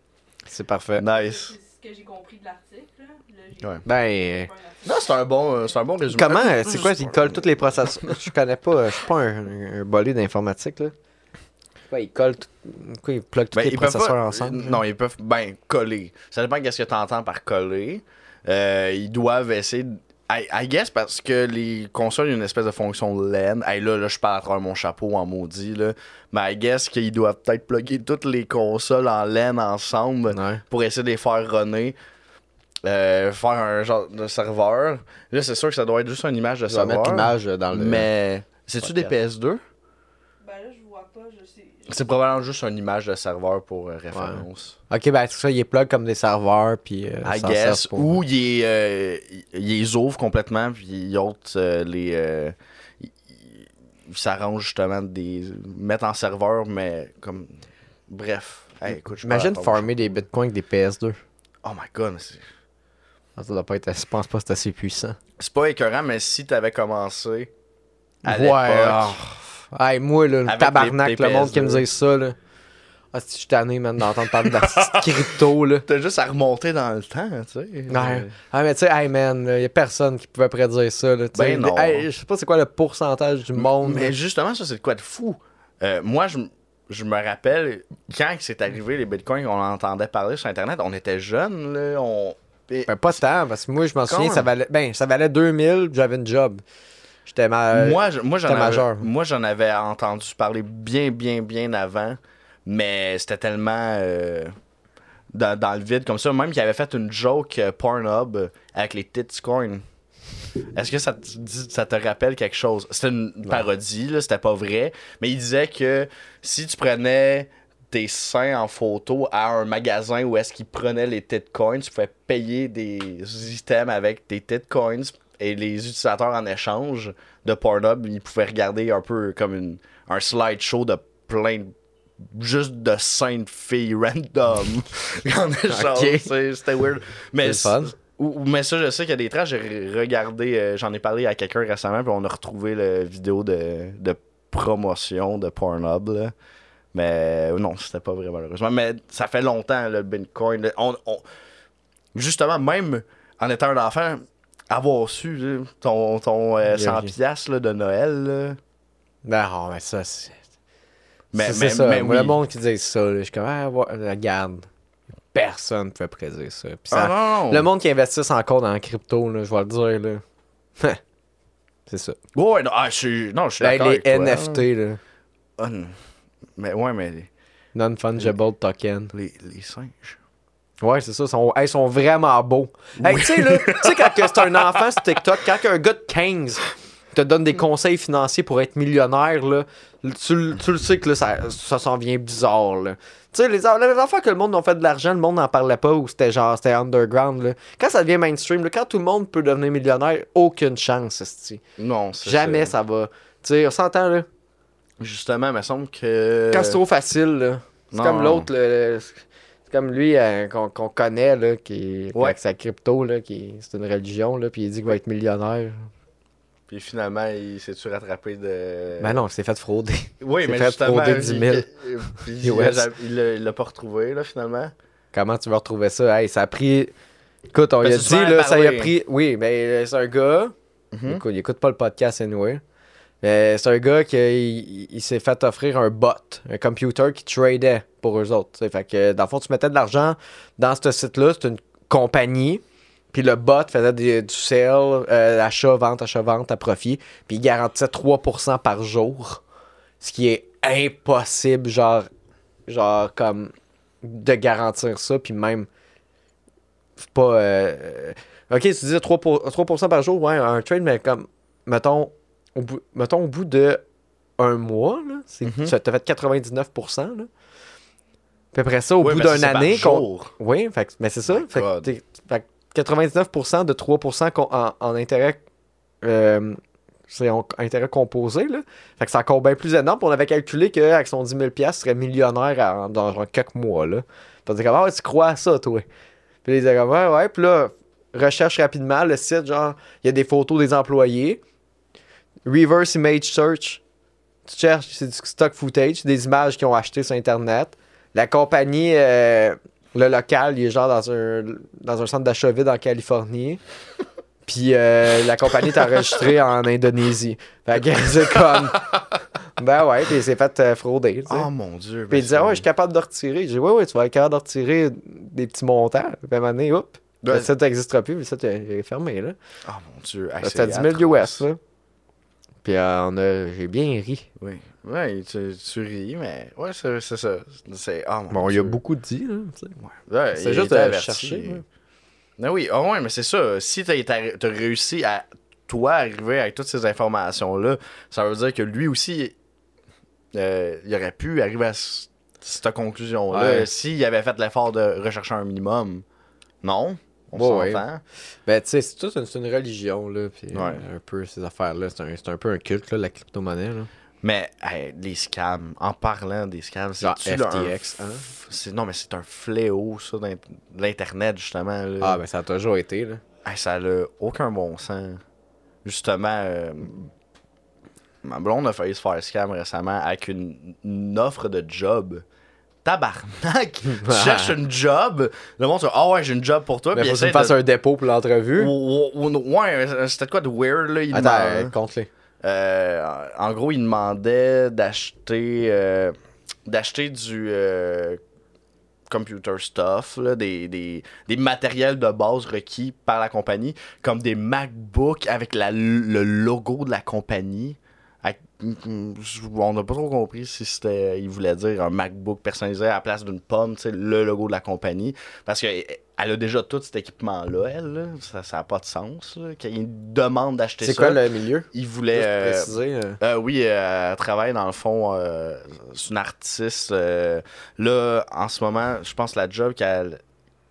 C'est parfait.
Nice.
C'est ce que j'ai compris de l'article.
Ouais.
Ben,
Non, c'est un bon, euh, c'est un bon résumé.
comment, euh, c'est quoi, ils collent tous les processeurs? Je connais pas, euh, je suis pas un, un bolé d'informatique, là. Ouais, ils collent, tout- quoi, ils pluguent tous
Ben,
les processeurs
pas-
ensemble.
Non, ils peuvent ben coller. Ça dépend de ce que tu entends par coller. Euh, ils doivent essayer. de- I, I guess parce que les consoles ont une espèce de fonction LAN. Hey, là, là, je parle à travers mon chapeau en maudit. Là. Mais I guess qu'ils doivent peut-être plugger toutes les consoles en LAN ensemble
Ouais.
pour essayer de les faire runner. Euh, faire un genre de serveur. Là, c'est sûr que ça doit être juste une image de serveur.
mettre l'image dans le.
Mais c'est-tu des PS2
Ben là, je vois pas. Je sais. je-
C'est probablement juste une image de serveur pour euh, référence.
Ok, ben, tout ça, ils plug comme des serveurs, puis. euh,
I guess.
pour-
Ou ils euh, les ouvrent complètement, puis ils ôtent euh, les. euh, ils ils s'arrangent justement des. mettre en serveur, mais comme. Bref. Hey, écoute,
Imagine farmer des bitcoins avec des PS2.
Oh my god, c'est-
Ah, Ça doit pas être, je pense pas que c'est assez puissant.
c'est pas écœurant, mais si t'avais commencé. À
ouais. Hey, moi, là, le tabarnak,
les-
le monde qui me
PS2.
dit ça, là. Ah, si je suis tanné, man, d'entendre parler de la crypto, là.
T'as juste à remonter dans le temps, tu sais.
Ouais. Ah, mais tu sais, hey, man, il y a personne qui pouvait prédire ça, là. tu sais.
Ben non.
Hey, je sais pas c'est quoi le pourcentage du monde.
Mais justement, ça, c'est de quoi de fou. Euh, moi, je, me rappelle, quand c'est arrivé les bitcoins, on entendait parler sur Internet, on était jeunes, là, on... et-
Ben, pas tant, parce que moi, je m'en souviens, ça valait, ben, ça valait 2000, puis j'avais une job. J'étais ma...
moi, moi, j'en avais,
majeur.
moi, j'en avais entendu parler bien, bien, bien avant, mais c'était tellement euh, dans, dans le vide comme ça. Même qu'il avait fait une joke euh, Pornhub avec les titscoins. Est-ce que ça te, dit- ça te rappelle quelque chose? C'était une parodie, là, c'était pas vrai, mais il disait que si tu prenais tes seins en photo à un magasin où est-ce qu'ils prenaient les titcoins, tu pouvais payer des items avec tes titcoins et les utilisateurs en échange de Pornhub, ils pouvaient regarder un peu comme une, un slideshow de plein de juste de de filles random en échange. C'était weird. Mais,
fun.
mais ça, je sais qu'il y a des traces. J'ai regardé, euh, j'en ai parlé à quelqu'un récemment, puis on a retrouvé la vidéo de, de promotion de Pornhub. là. Mais euh, non, c'était pas vrai, malheureusement. Mais ça fait longtemps, le Bitcoin. là. On, on- Justement, même en étant un enfant, avoir su là, ton, ton euh,
Yeah,
100$
yeah.
piastres, là, de Noël. là.
Ben, oh, mais ça, c'est...
Mais, mais,
ça.
mais oui.
le monde qui dit ça, là, je suis comme, ah, regarde. Personne ne peut prédire ça. Puis ça-
Ah, non, non.
Le monde qui investisse encore dans la crypto, là, je vais le dire, là. c'est ça.
Ouais, non, ah, je suis, non, je suis
Ben,
d'accord.
les
avec
NFT, là.
là. Ah, non. mais ouais, mais les,
Non-fungible token.
les, les singes.
Ouais, c'est ça. Ils sont, hey, ils sont vraiment beaux. Hey, tu sais, là, tu sais, quand c'est un enfant sur TikTok, quand un gars de 15 te donne des conseils financiers pour être millionnaire, là, tu, le- tu le sais que là, ça, ça s'en vient bizarre. Là. Tu sais, les, les enfants que le monde ont fait de l'argent, le monde n'en parlait pas ou c'était genre, c'était underground. Là. Quand ça devient mainstream, là, quand tout le monde peut devenir millionnaire, aucune chance, esti.
Non, c'est
Jamais ça va. Tu sais, on s'entend, là.
Justement, il me semble que.
Quand c'est trop facile, là. C'est comme l'autre, là, c'est comme lui euh, qu'on connaît, là, qui est
Ouais.
avec sa crypto, là, qui c'est une religion, là, puis il dit qu'il va être millionnaire.
Puis finalement, il s'est-tu rattrapé de.
Ben non, il s'est fait frauder.
Oui, mais
fait
justement.
frauder 10 000
il- l'a- pas retrouvé, là, finalement.
Comment tu vas retrouver ça? Hey, ça a pris. Écoute, on lui a dit, là, ça y a pris. Oui, mais euh, c'est un gars.
Mhm.
Écoute, il écoute pas le podcast anyway. Mais c'est un gars qui s'est fait offrir un bot, un computer qui tradait pour eux autres. Fait que dans le fond, tu mettais de l'argent dans ce site-là, c'est une compagnie. Puis le bot faisait du sale, euh, achat, vente, achat, vente à profit. Puis il garantissait 3% par jour. Ce qui est impossible, genre, genre comme de garantir ça. Puis même, pas. euh, ok, tu disais 3%, pour- 3 par jour, ouais, un trade, mais comme, mettons, au bout, mettons, au bout de un mois, là, c'est,
Mhm.
tu as fait 99%. Là. Puis après ça, au
Oui,
bout d'une année,
jour.
oui, fait, mais c'est ça.
My
Fait que,
God.
t'es- fait que 99% de 3% con- en, en intérêt. euh, c'est en intérêt composé, là. Fait que c'est encore bien plus énorme. Puis on avait calculé qu'avec son 10 000 il serait millionnaire en- dans genre quelques mois, là. Puis on disait comme, ah, tu crois à ça, toi? Puis ils disaient ouais, ouais. Puis là, recherche rapidement le site, genre, il y a des photos des employés. Reverse Image Search. Tu cherches, c'est du stock footage, des images qu'ils ont achetées sur Internet. La compagnie, euh, le local, il est genre dans un, dans un centre d'achat vide en Californie. Puis euh, la compagnie est enregistrée en Indonésie. Fait que c'est comme. Ben ouais, puis il s'est fait euh, frauder. tu sais.
Oh mon dieu.
puis il disait, ouais, je suis capable de retirer. J'ai dit, ouais, ouais, tu vas être capable de retirer des petits montants. Puis à un moment donné,
Ouais.
le site n'existera plus. Le site est est fermé. là.
Oh mon dieu. Hey,
C'était
c'est
10 000 US. Là. Puis euh, on a, j'ai bien ri.
Oui. Ouais, tu, tu ris, mais. Ouais, c'est c'est ça. C'est. Oh mon
Bon, il y a beaucoup dit. Tu sais.
Ouais,
C'est juste
averti.
chercher, ouais.
Ah oui, ah ouais, mais c'est ça. Si t'as t'as réussi à, toi, arriver avec toutes ces informations-là, ça veut dire que lui aussi, euh, il aurait pu arriver à cette conclusion-là
Ouais.
s'il avait fait l'effort de rechercher un minimum. Non, on
Ouais,
s'entend.
Ben, tu sais, c'est tout, c'est une religion, là. Puis
Ouais.
euh, un peu ces affaires-là. C'est un, c'est un peu un culte, là, la crypto-monnaie, là.
Mais hey, les scams, en parlant des scams,
Genre
c'est
FTX, hein?
c'est- Non, mais c'est un fléau, ça, l'Internet, justement. là.
Ah, ben, ça a toujours été, là.
Hey, ça n'a aucun bon sens. Justement, euh, ma blonde a failli se faire scam récemment avec une, une offre de job. Tabarnak! tu cherches une job, le monde se dit Ah ouais, j'ai une job pour toi.
Mais faut que tu me fasses un dépôt pour l'entrevue.
Ou- ou- ou- Ouais, c'était quoi de weird là? Il
Attends, compte-les.
euh, en gros, il demandait d'acheter euh, d'acheter du euh, computer stuff, là, des, des, des matériels de base requis par la compagnie, comme des MacBooks avec la- le logo de la compagnie. On n'a pas trop compris si c'était il voulait dire un MacBook personnalisé à la place d'une pomme, tu sais, le logo de la compagnie. Parce qu'elle a déjà tout cet équipement-là, elle. là. Ça n'a pas de sens. Qu'il demande d'acheter ça.
C'est quoi le milieu?
Il voulait. Euh,
préciser. euh.
euh, oui, euh, elle travaille dans le fond. c'est une artiste. là, en ce moment, je pense la job qu'elle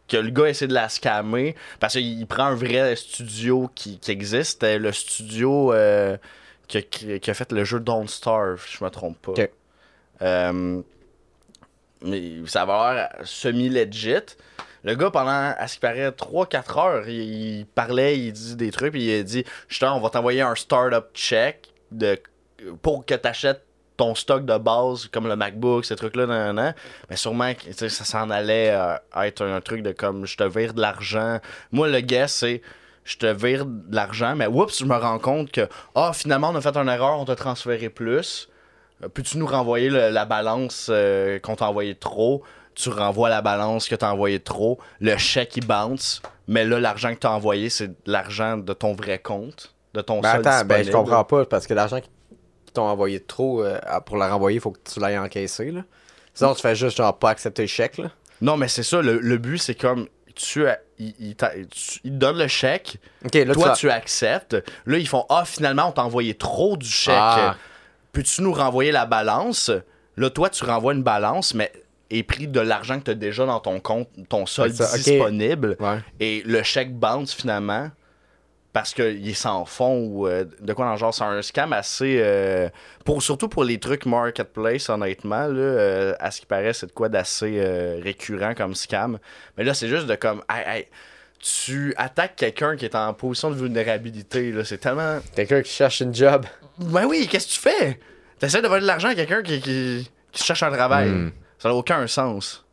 que le gars essaie de la scammer parce qu'il prend un vrai studio qui, qui existe. Le studio euh, qui, a, cré- qui a fait le jeu Don't Starve, je me trompe pas. Euh, mais ça va l'air semi-legit. Le gars, pendant, à ce qui paraît, 3-4 heures, il, il parlait, il dit des trucs, puis il a dit Justement, on va t'envoyer un startup check de, pour que tu achètes ton stock de base, comme le MacBook, ces trucs-là, nan, nan, nan. mais sûrement ça s'en allait euh, être un, truc de comme je te vire de l'argent. Moi, le guess, c'est je te vire de l'argent, mais oups, je me rends compte que ah, finalement, on a fait une erreur, on t'a transféré plus. Euh, Peux-tu nous renvoyer le- la balance euh, qu'on t'a envoyé trop? Tu renvoies la balance que t'as envoyé trop. Le chèque, il bounce. Mais là, l'argent que t'as envoyé, c'est l'argent de ton vrai compte. De ton
Ben
solde
attends, ben je comprends pas, parce que l'argent qui qui t'ont envoyé trop, euh, pour la renvoyer, il faut que tu l'ailles encaisser, là. Sinon, tu fais juste, genre, pas accepter le chèque, là.
Non, mais c'est ça, le, le but, c'est comme. Tu, as- il, il il te donne le chèque,
là,
toi,
tu
tu acceptes. Là, ils font Ah, finalement, on t'a envoyé trop du chèque.
Ah.
Peux-tu nous renvoyer la balance? Là, toi, tu renvoies une balance, mais est pris de l'argent que tu as déjà dans ton compte, ton solde disponible.
Ouais.
Et le chèque bounce finalement parce qu'il est sans fond ou euh, de quoi dans le genre. C'est un scam assez. euh, pour, surtout pour les trucs marketplace, honnêtement. Là, euh, à ce qui paraît, c'est de quoi d'assez récurrent comme scam. Mais là, c'est juste de comme. hey, hey, tu attaques quelqu'un qui est en position de vulnérabilité. là, C'est tellement.
Quelqu'un qui cherche une job.
Ben oui, qu'est-ce que tu fais? T'essaies de voler de l'argent à quelqu'un qui, qui, qui cherche un travail.
Hmm.
Ça n'a aucun sens.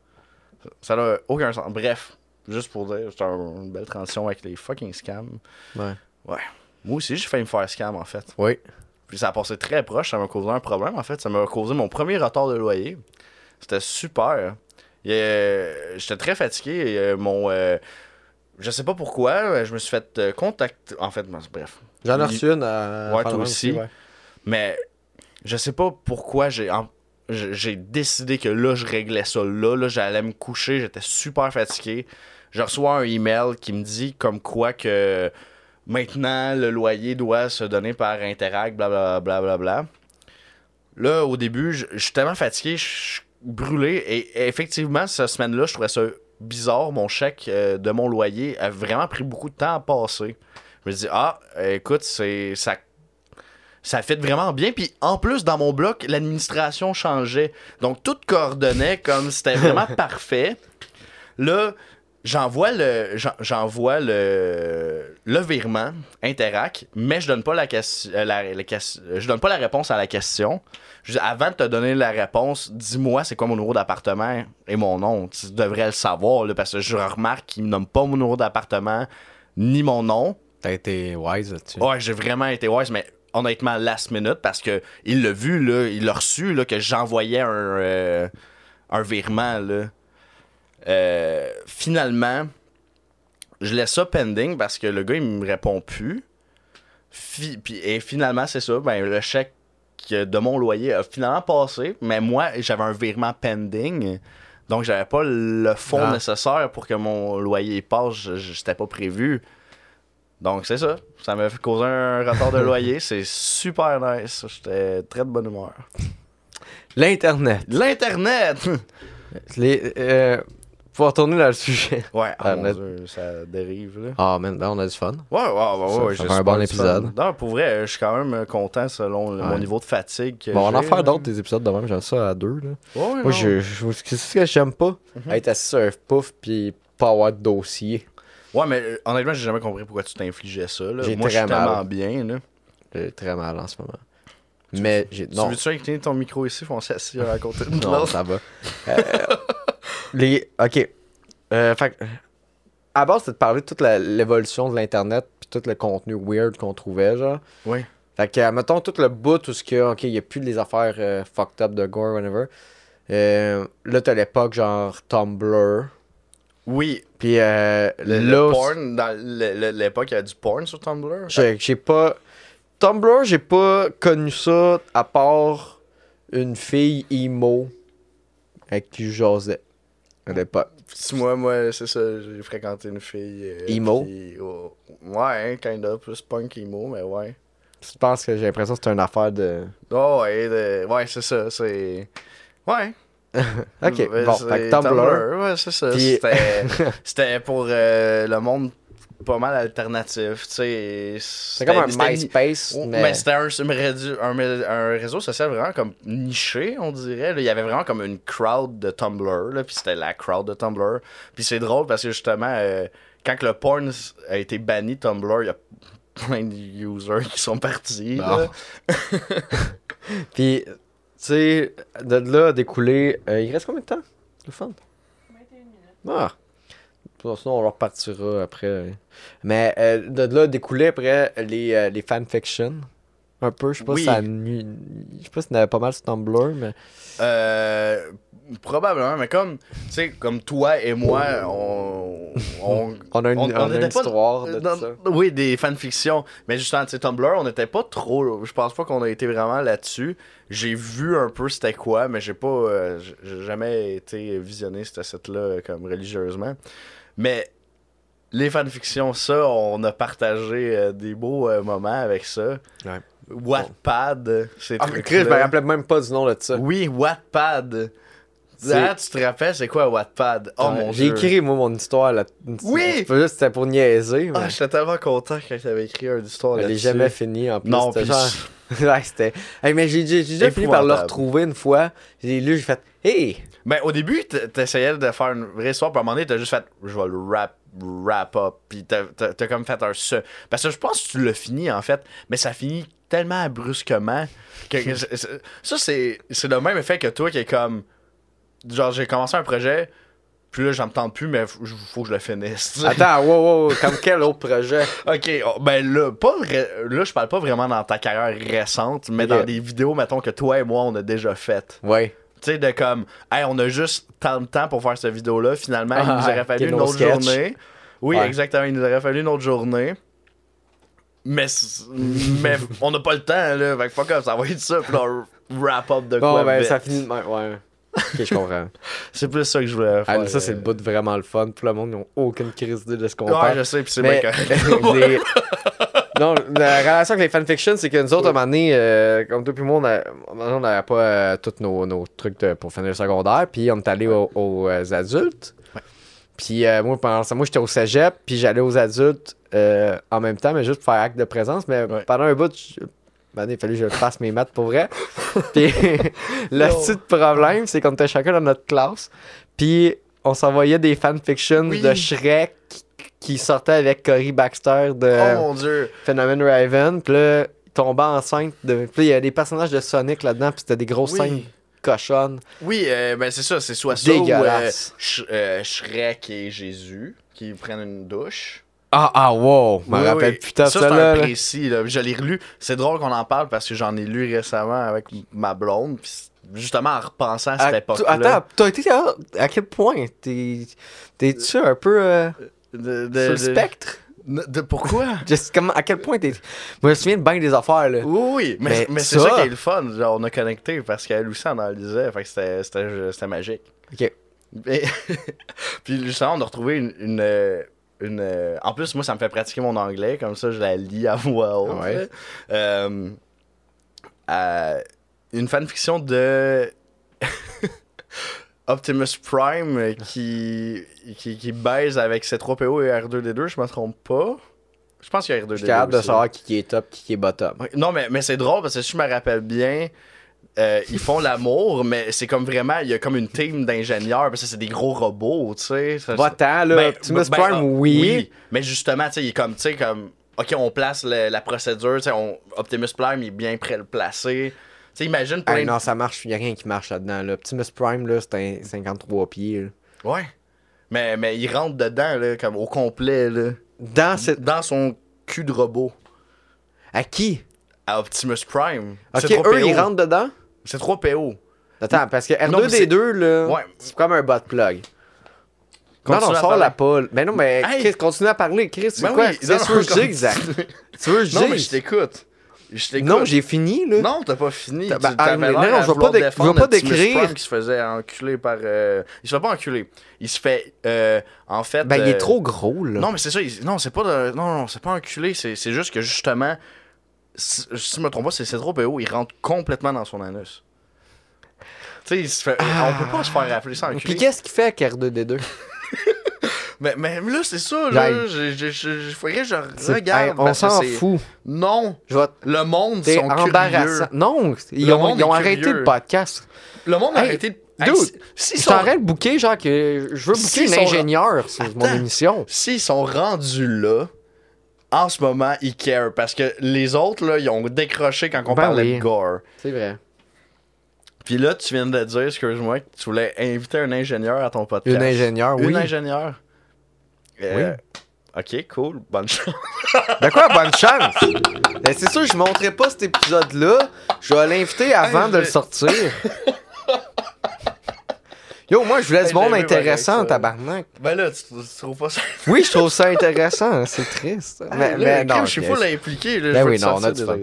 Ça n'a aucun sens. Bref, juste pour dire, c'est un- une belle transition avec les fucking scams.
Ouais.
Ouais. Moi aussi, j'ai failli me faire scam, en fait.
Oui.
Puis ça a passé très proche, ça m'a causé un problème, en fait. Ça m'a causé mon premier retard de loyer. C'était super. Euh, J'étais très fatigué. et, euh, mon... euh, je sais pas pourquoi, je me suis fait contacter... En fait, bref.
J'en ai reçu une à.
Ouais, toi aussi.
ouais.
Mais je sais pas pourquoi j'ai en- j'ai j'ai décidé que là, je réglais ça. Là, là j'allais me coucher, j'étais super fatigué. Je reçois un email qui me dit comme quoi que maintenant le loyer doit se donner par Interact, blablabla. Bla, bla, bla. Là, au début, je je suis tellement fatigué, je suis brûlé. Et effectivement, cette semaine-là, je trouvais ça bizarre. Mon chèque euh, de mon loyer a vraiment pris beaucoup de temps à passer. Je me dis, ah, écoute, c'est ça ça fait vraiment bien. Puis en plus, dans mon bloc, l'administration changeait. Donc tout coordonnait comme c'était vraiment parfait. Là, j'envoie le j'en- j'envoie le le virement Interac, mais je donne pas la, euh, la- je donne pas la réponse à la question. Je dis, avant de te donner la réponse, dis-moi c'est quoi mon numéro d'appartement et mon nom. Tu devrais le savoir là, parce que je remarque qu'il me nomme pas mon numéro d'appartement ni mon nom.
T'as été wise là-dessus.
Ouais, j'ai vraiment été wise, mais honnêtement, last minute, parce que il l'a vu, là, il l'a reçu, là, que j'envoyais un, euh, un virement, là. Euh, finalement, je laisse ça pending parce que le gars, il me répond plus. Fi- puis- et finalement, c'est ça, ben, le chèque de mon loyer a finalement passé, mais moi, j'avais un virement pending. Donc, j'avais pas le fonds
Ah.
nécessaire pour que mon loyer passe. J'étais pas prévu. Donc, c'est ça. Ça m'a fait causer un retard de loyer. C'est super nice. J'étais très de bonne humeur.
L'Internet.
L'Internet!
Les, euh, pour retourner dans le sujet.
ouais, ah, mon Dieu, ça dérive, là.
Ah, man, ben, on a du fun.
Ouais, ouais, ouais, ouais.
ça fait un bon épisode.
Non, pour vrai, je suis quand même content selon mon niveau de fatigue. que
Bon, on en
j'ai,
faire
là.
d'autres des épisodes de même, j'aime ça à deux. Là.
Ouais,
Moi,
non.
je, je, c'est ce que j'aime pas.
Mhm.
Être assis sur un pouf puis pas avoir de dossier.
Ouais, mais euh, honnêtement, j'ai jamais compris pourquoi tu t'infligeais ça. Là.
J'ai
Moi, je suis
très mal.
tellement bien. Là.
J'ai très mal en ce moment. Mais j'ai.
Tu veux-tu incliner ton micro ici? Faut s'asseoir à côté de
non, ça va. Euh, les. Ok. Euh, fait À base, c'était de parler de toute l'évolution de l'Internet puis tout le contenu weird qu'on trouvait, genre.
Oui.
Fait que, mettons, tout le bout, tout ce qu'il y a, ok, il n'y a plus les affaires euh, fucked up de gore, whatever. Euh, là, t'as l'époque, genre Tumblr.
Oui,
Puis euh,
le, le porn, dans l'époque, il y a du porn sur Tumblr?
j'ai j'ai pas. Tumblr, j'ai pas connu ça à part une fille emo avec qui je jasais à l'époque.
Moi, moi, c'est ça, j'ai fréquenté une fille. euh,
Emo?
puis, oh, ouais, hein, kind of, plus punk emo, mais ouais.
Je pense que j'ai l'impression que c'est une affaire de.
Oh, ouais, de- ouais, c'est ça, c'est. Ouais.
Ok,
Ouais,
bon, fait Tumblr.
ouais, c'est ça.
Puis-
C'était c'était pour euh, le monde pas mal alternatif.
C'est comme un MySpace, mais.
mais c'était un, réseau social vraiment comme niché, on dirait. là. Il y avait vraiment comme une crowd de Tumblr, là, puis c'était la crowd de Tumblr. Puis c'est drôle parce que justement, euh, quand que le porn a été banni Tumblr, il y a plein de users qui sont partis.
Puis, tu sais, de là a découlé. euh, il reste combien de temps Le fun?
21 minutes.
Ah Sinon, on leur repartira après. Mais euh, de là découlé après les, euh, les fanfictions. Un peu, je sais pas
Oui.
si ça Je sais pas si avait pas mal sur Tumblr, mais.
Euh, probablement, mais comme, tu sais, comme toi et moi, on, on,
On a une,
On-
on
on
a une
était pas-
histoire de
dans-
ça.
Oui, des fanfictions. Mais justement, tu sais, Tumblr, on n'était pas trop. Je pense pas qu'on a été vraiment là-dessus. J'ai vu un peu c'était quoi, mais j'ai pas. euh, j'ai jamais été visionné cette site-là euh, comme religieusement. Mais les fanfictions, ça, on a partagé euh, des beaux euh, moments avec ça.
Ouais.
Wattpad, c'est
Ah, Chris, je me rappelais même pas du nom de ça.
Oui, Wattpad. Ah, tu te rappelles, c'est quoi Wattpad? Oh
Ouais,
mon
J'ai écrit, moi, mon histoire. Là.
Oui!
Juste c'était pour niaiser. Mais
Ah, j'étais tellement content quand t'avais écrit une histoire
je l'ai
là-dessus.
jamais fini en plus.
Non, puis
genre- ouais, c'était. Hey, mais j'ai déjà fini par le retrouver une fois. J'ai lu, j'ai fait Hey!
Ben, au début, t'essayais de faire une vraie histoire, puis à un moment donné, t'as juste fait, je vais le wrap, wrap up, puis t'as comme fait un se. Parce que je pense que tu l'as fini, en fait, mais ça finit tellement brusquement que. ça, c'est le même effet que toi qui est comme. Genre, j'ai commencé un projet, puis là, j'en me tente plus, mais f- faut que je le finisse.
Attends, wow, wow, comme quel autre projet?
Ok, oh, ben là, pas là, je parle pas vraiment dans ta carrière récente, mais dans des vidéos, mettons, que toi et moi, on a déjà faites.
Ouais.
Tu sais, de comme, hey, on a juste tant de temps pour faire cette vidéo-là. Finalement, il
Ah,
nous aurait fallu une autre journée. Oui,
Ouais.
exactement, il nous aurait fallu une autre journée. Mais, mais on n'a pas le temps, là. Fait que fuck off, ça va être ça. Puis là, wrap up de
Bon,
quoi.
ben, ça finit de même. Ouais. Ok, je comprends.
C'est plus ça que je voulais
Ah,
faire.
mais ça, c'est le bout de vraiment le fun. Tout le monde n'a aucune crise de ce qu'on
Ouais,
parle.
je sais, puis c'est bien correct.
non, la relation avec les fanfictions, c'est que nous autres, à un moment donné, euh, comme toi puis moi, on n'avait pas euh, tous nos, nos trucs de- pour finir le secondaire, puis on est allé aux, aux, euh, adultes. Puis euh, moi, pendant ça, moi, j'étais au cégep, puis j'allais aux adultes en même temps, mais juste pour faire acte de présence. Mais
Ouais.
pendant un bout, je- il fallait que je fasse mes maths pour vrai. puis le petit problème, c'est qu'on était chacun dans notre classe, puis on s'envoyait des fanfictions
Oui.
de Shrek qui sortaient avec Cory Baxter de
Oh mon dieu.
Phénomène Raven. Puis là, il tombait enceinte. De... Puis là, il y a des personnages de Sonic là-dedans. Puis c'était des grosses
Oui.
scènes cochonnes.
Oui, euh, ben c'est ça, c'est soit ça ou euh. Sh- euh, Shrek et Jésus qui prennent une douche.
Ah, ah, wow. Je me
Oui,
rappelle
oui.
putain de
ça.
ça, là.
précis. Là. Je l'ai relu. C'est drôle qu'on en parle parce que j'en ai lu récemment avec ma blonde. Puis justement, en repensant à cette
Ah,
époque-là.
Attends, t'as été à, à quel point T'es- T'es-tu un peu euh,
De, de-
sur le spectre?
de- pourquoi?
À quel point t'es. Je me souviens de bien des affaires, là.
Oui, oui, mais,
Mais
mais c'est
ça-
ça qui est le fun. Genre, on a connecté parce qu'elle aussi en en lisait. Fait que c'était- c'était c'était magique.
Ok.
Puis justement, on a retrouvé une. une, euh, une, euh, En plus, moi, ça me fait pratiquer mon anglais. Comme ça, je la lis à voix haute.
Ouais.
Euh, euh, une fanfiction de. Optimus Prime euh, qui, qui, qui baise avec C3PO et R2D2, je me trompe pas. Je pense qu'il y a R2D2.
Je suis capable de savoir qui est top, qui est bottom.
Non, mais, mais c'est drôle parce que si je me rappelle bien, euh, ils font l'amour, mais c'est comme vraiment, il y a comme une team d'ingénieurs, parce que c'est des gros robots, tu sais.
Va-t'en, là.
Ben,
Optimus
ben,
Prime,
ah,
oui.
Mais justement, tu sais, il est comme, tu sais, comme, ok, on place le- la procédure, tu sais, Optimus Prime, il est bien prêt à le placer. Tu imagine
Hey, non, ça marche. Il n'y a rien qui marche là-dedans. Là. Optimus Prime, là, c'est un 53 pieds. là.
Ouais. Mais, mais il rentre dedans, là, comme au complet, là.
Dans cette.
Dans son cul de robot.
À qui?
À Optimus Prime.
Ok,
C'est 3PO.
eux, ils rentrent dedans?
C'est 3PO.
Attends, parce que
Non, mais c'est-
R2D2, là,
Ouais.
c'est comme un bot plug.
Continue
non, non, sors la poule. Mais non, mais
Hey!
Chris, continue à parler. Chris, c'est
Ben
quoi?
oui, non,
que je Zach? Tu veux que je
Non, mais je t'écoute. Je.
Non, j'ai fini, là.
Non, t'as pas fini. Tu-
ah, non, non,
à
je vais pas dé- je vais
défendre
pas
Optimus
décrire.
Qui se faisait enculer par. euh, Il se fait pas enculer. Il se fait. euh, en fait.
Ben, il est
euh,
trop gros, là.
Non, mais c'est ça. il- Non, c'est pas. de- Non, non, c'est pas enculé. C'est juste que justement. Si, je me trompe pas, c'est trop PO. Il rentre complètement dans son anus. Tu sais, il se fait. On peut pas se faire rappeler ça
Puis
enculé.
qu'est-ce qu'il fait avec R2D2
Mais, là, c'est ça, là. Il faudrait que je
C'est-
regarde.
Hey, on s'en
c'est-
fout.
Non.
Je vais.
Le monde
T'es
sont curieux.
Non, ils
Le
ont, ils ont arrêté le podcast.
Le monde a
Hey,
arrêté de.
dude,
si-
Je
sont-
de booker, genre, que je veux booker
S'ils
une
sont-
ingénieure sur mon émission.
S'ils sont rendus là, en ce moment, ils care. Parce que les autres, là, ils ont décroché quand on
Ben
parlait
oui.
de gore.
C'est vrai.
Puis là, tu viens de dire, excuse-moi, que tu voulais inviter un ingénieur à ton podcast.
Une ingénieure, oui.
Une ingénieure. Euh, Ok, cool. Bonne chance.
De quoi, bonne chance? Ben, c'est sûr, je montrerai pas cet épisode-là. Je vais l'inviter avant
Hey,
de le
je-
sortir. Yo, moi, je voulais
Hey,
du monde intéressant, tabarnak.
Ben là, tu, tu trouves pas ça?
Oui, je trouve ça intéressant. C'est triste. Mais,
là,
non,
je suis impliqué. Là,
Ben
je
oui, non, on a du fun.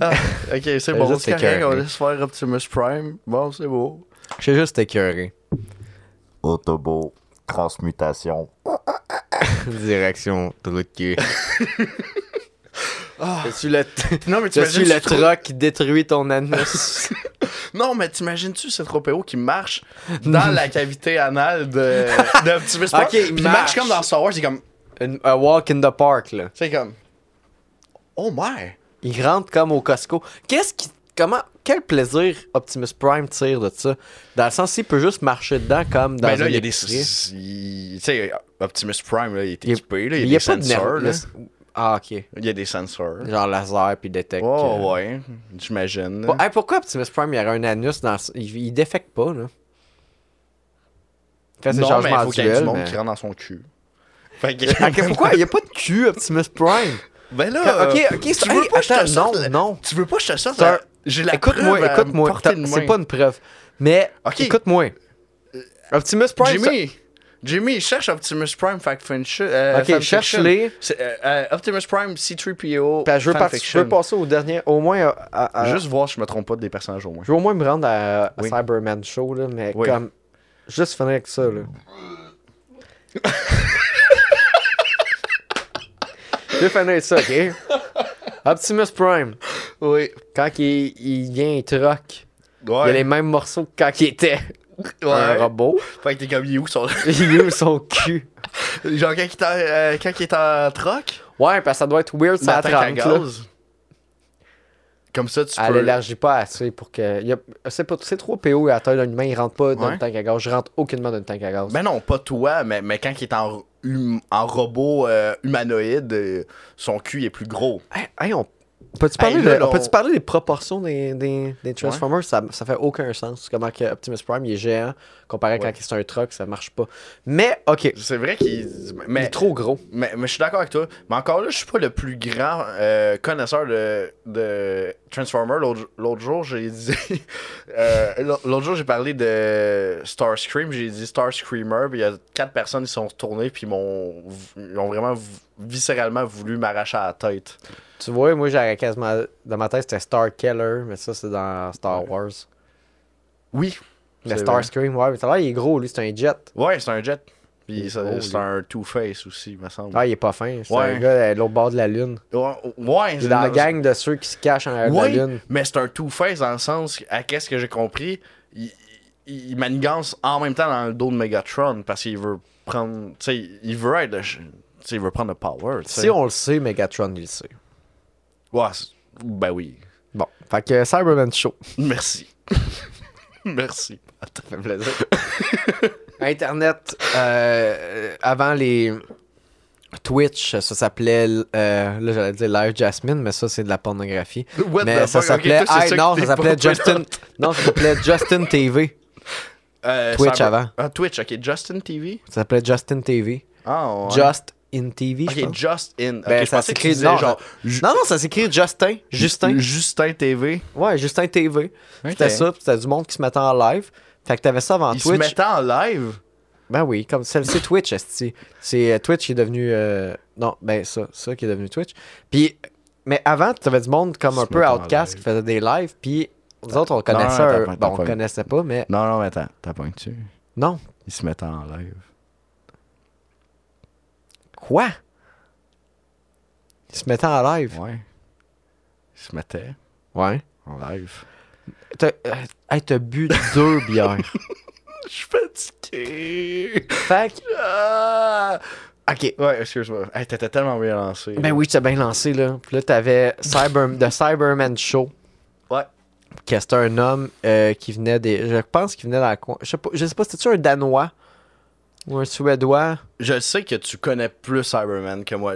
Ah, ok, c'est bon. C'est correct, on laisse faire Optimus Prime. Bon, c'est beau.
J'ai juste écœuré.
Autobo, transmutation.
Direction de l'autre cul. Je suis le,
Non, mais
je suis
t'imagines
le truck qui détruit ton anus?
Non, mais t'imagines-tu ce tropéo qui marche dans la cavité anale de d'Optimus Prime?
Il
marche
marche.
comme dans Star Wars, c'est comme.
Une- un walk in the park, là.
C'est comme. Oh my!
Il rentre comme au Costco. Qu'est-ce qui. Comment. Quel plaisir Optimus Prime tire de ça? Dans le sens, il peut juste marcher dedans comme dans
ben là, il y a des. Tu sais, Optimus Prime, là, il est
y
équipé, là, il y
y
a des
de
sensors. là.
Ah, ok.
Il y a des sensors.
Genre laser puis détecte.
Oh,
euh.
ouais, j'imagine.
Bon, hey, pourquoi Optimus Prime il aurait un anus dans. Il, il défecte pas, là? Il fait
non, mais il faut qu'il y ait du monde
mais-
qui rentre dans son cul. Fait que.
Pourquoi? Il n'y a pas de cul, Optimus Prime?
Ben là.
ok,
euh,
ok,
tu veux
hey,
pas que je te
non,
la-
non.
Tu veux pas que je te sorte la- J'ai la
Écoute-moi, écoute-moi. C'est pas une preuve. Mais, écoute-moi. Optimus Prime. ça-
Jimmy, cherche Optimus Prime Fact Fiction. euh,
Ok,
fanfiction.
cherche-les.
Euh, euh, Optimus Prime C3PO.
Puis je veux, pas- je
fanfiction.
veux passer au dernier. Au moins. à- à- à-
Juste voir si je me trompe pas des personnages au moins.
Je veux au moins me rendre à,
Oui.
Cyberman Show, là, mais
Oui.
comme. Juste finir avec ça, là. Je vais finir avec ça, ok? Optimus Prime,
Oui.
quand il, il vient, il troque. Il a
Ouais.
les mêmes morceaux que quand il était un robot.
Fait que t'es comme, il est où son.
Il est où son cul?
Genre, quand il est en, euh, quand il est en troc,
Ouais, parce que ça doit être weird, ça
à
trempe, là.
gaz. Comme ça, tu
Elle
peux.
élargit pas assez pour que. il Y a... C'est pas... c'est trop PO à la taille d'un humain, il rentre pas dans
Ouais.
le tank à gaz. Je rentre aucunement dans le tank à gaz.
Ben non, pas toi, mais, mais quand il est en, hum- en robot euh, humanoïde, euh, son cul est plus gros.
Hey, hey, on peut-tu parler,
Hey,
de- on parler des proportions des, des, des Transformers? Ça, ça fait aucun sens. Comment que Optimus Prime il est géant comparé à quand c'est un truck, ça marche pas. Mais, ok,
C'est vrai qu'il.
est trop gros.
Mais, mais je suis d'accord avec toi. Mais encore là, je suis pas le plus grand euh, connaisseur de, de Transformers. L'autre jour, j'ai dit. euh, L'autre jour, j'ai parlé de Starscream. J'ai dit Starscreamer. Puis il y a quatre personnes qui sont retournées. Puis ils m'ont ils ont vraiment viscéralement voulu m'arracher à la tête.
Tu vois, moi j'avais quasiment. Dans ma tête, c'était Star Killer, mais ça c'est dans Star Wars.
Oui.
Le
c'est
Starscream, ouais, mais ça a l'air, il est gros, lui, c'est un jet.
Ouais, c'est un jet. Puis ça- c'est un Two-Face aussi, il me semble.
Ah, il est pas fin. C'est
Ouais.
un gars à l'autre bord de la Lune.
Ouais, ouais,
Il est dans la gang de ceux qui se cachent en arrière de la Lune.
mais c'est un Two-Face dans le sens, que, à qu'est-ce que j'ai compris, il, il, il manigance en même temps dans le dos de Megatron parce qu'il veut prendre, tu sais, il veut être, le, ch- tu sais, il veut prendre le power, tu sais.
Si on le sait, Megatron, il le sait.
Ouais, ben oui.
Bon, fait que Cyberman Show.
Merci. Merci.
Ça fait plaisir. Internet, euh, avant les Twitch, ça s'appelait, euh, là j'allais dire Live Jasmine, mais ça c'est de la pornographie.
What
mais ça s'appelait, non, ça s'appelait Justin, non, ça s'appelait Justin TV.
Euh,
Twitch avant.
Ah, Twitch, ok. Justin TV?
Ça s'appelait Justin TV.
Ah, ouais.
Just in TV, je
Ok,
pense.
Just In.
Ben,
je
ça s'écrit- non,
genre.
Non, non, ça s'écrit Justin. Justin.
Justin TV.
Ouais, Justin TV. C'était ça, c'était du monde qui se mettait en live. Fait que t'avais ça avant
Il se
Twitch.
mettait en live?
Ben oui, comme c'est Twitch. C'est euh, Twitch qui est devenu euh, non, ben ça, ça qui est devenu Twitch. Puis mais avant, tu avais du monde comme un
Se
peu outcast qui faisait des lives, puis nous autres on connaissait
non, t'as
bon, on connaissait pas mais
Non, non, mais attends. T'as pas dessus.
non.
Il se mettait en live.
Quoi? Ils se mettaient en live.
Ouais. Il se mettait
Ouais.
en live.
T'as euh, hey, t'as bu deux bières.
Je suis fatigué.
fait que
Ah!
OK.
Ouais, excuse-moi. Hey, t'étais tellement bien lancé.
Ben oui, tu t'as bien lancé là. Puis là t'avais Cyber The Cyberman Show.
Ouais.
que c'était un homme euh, qui venait des. Je pense qu'il venait dans la. Je sais pas, je sais pas c'était-tu un Danois? Ou un Suédois
Je sais que tu connais plus Cyberman que moi.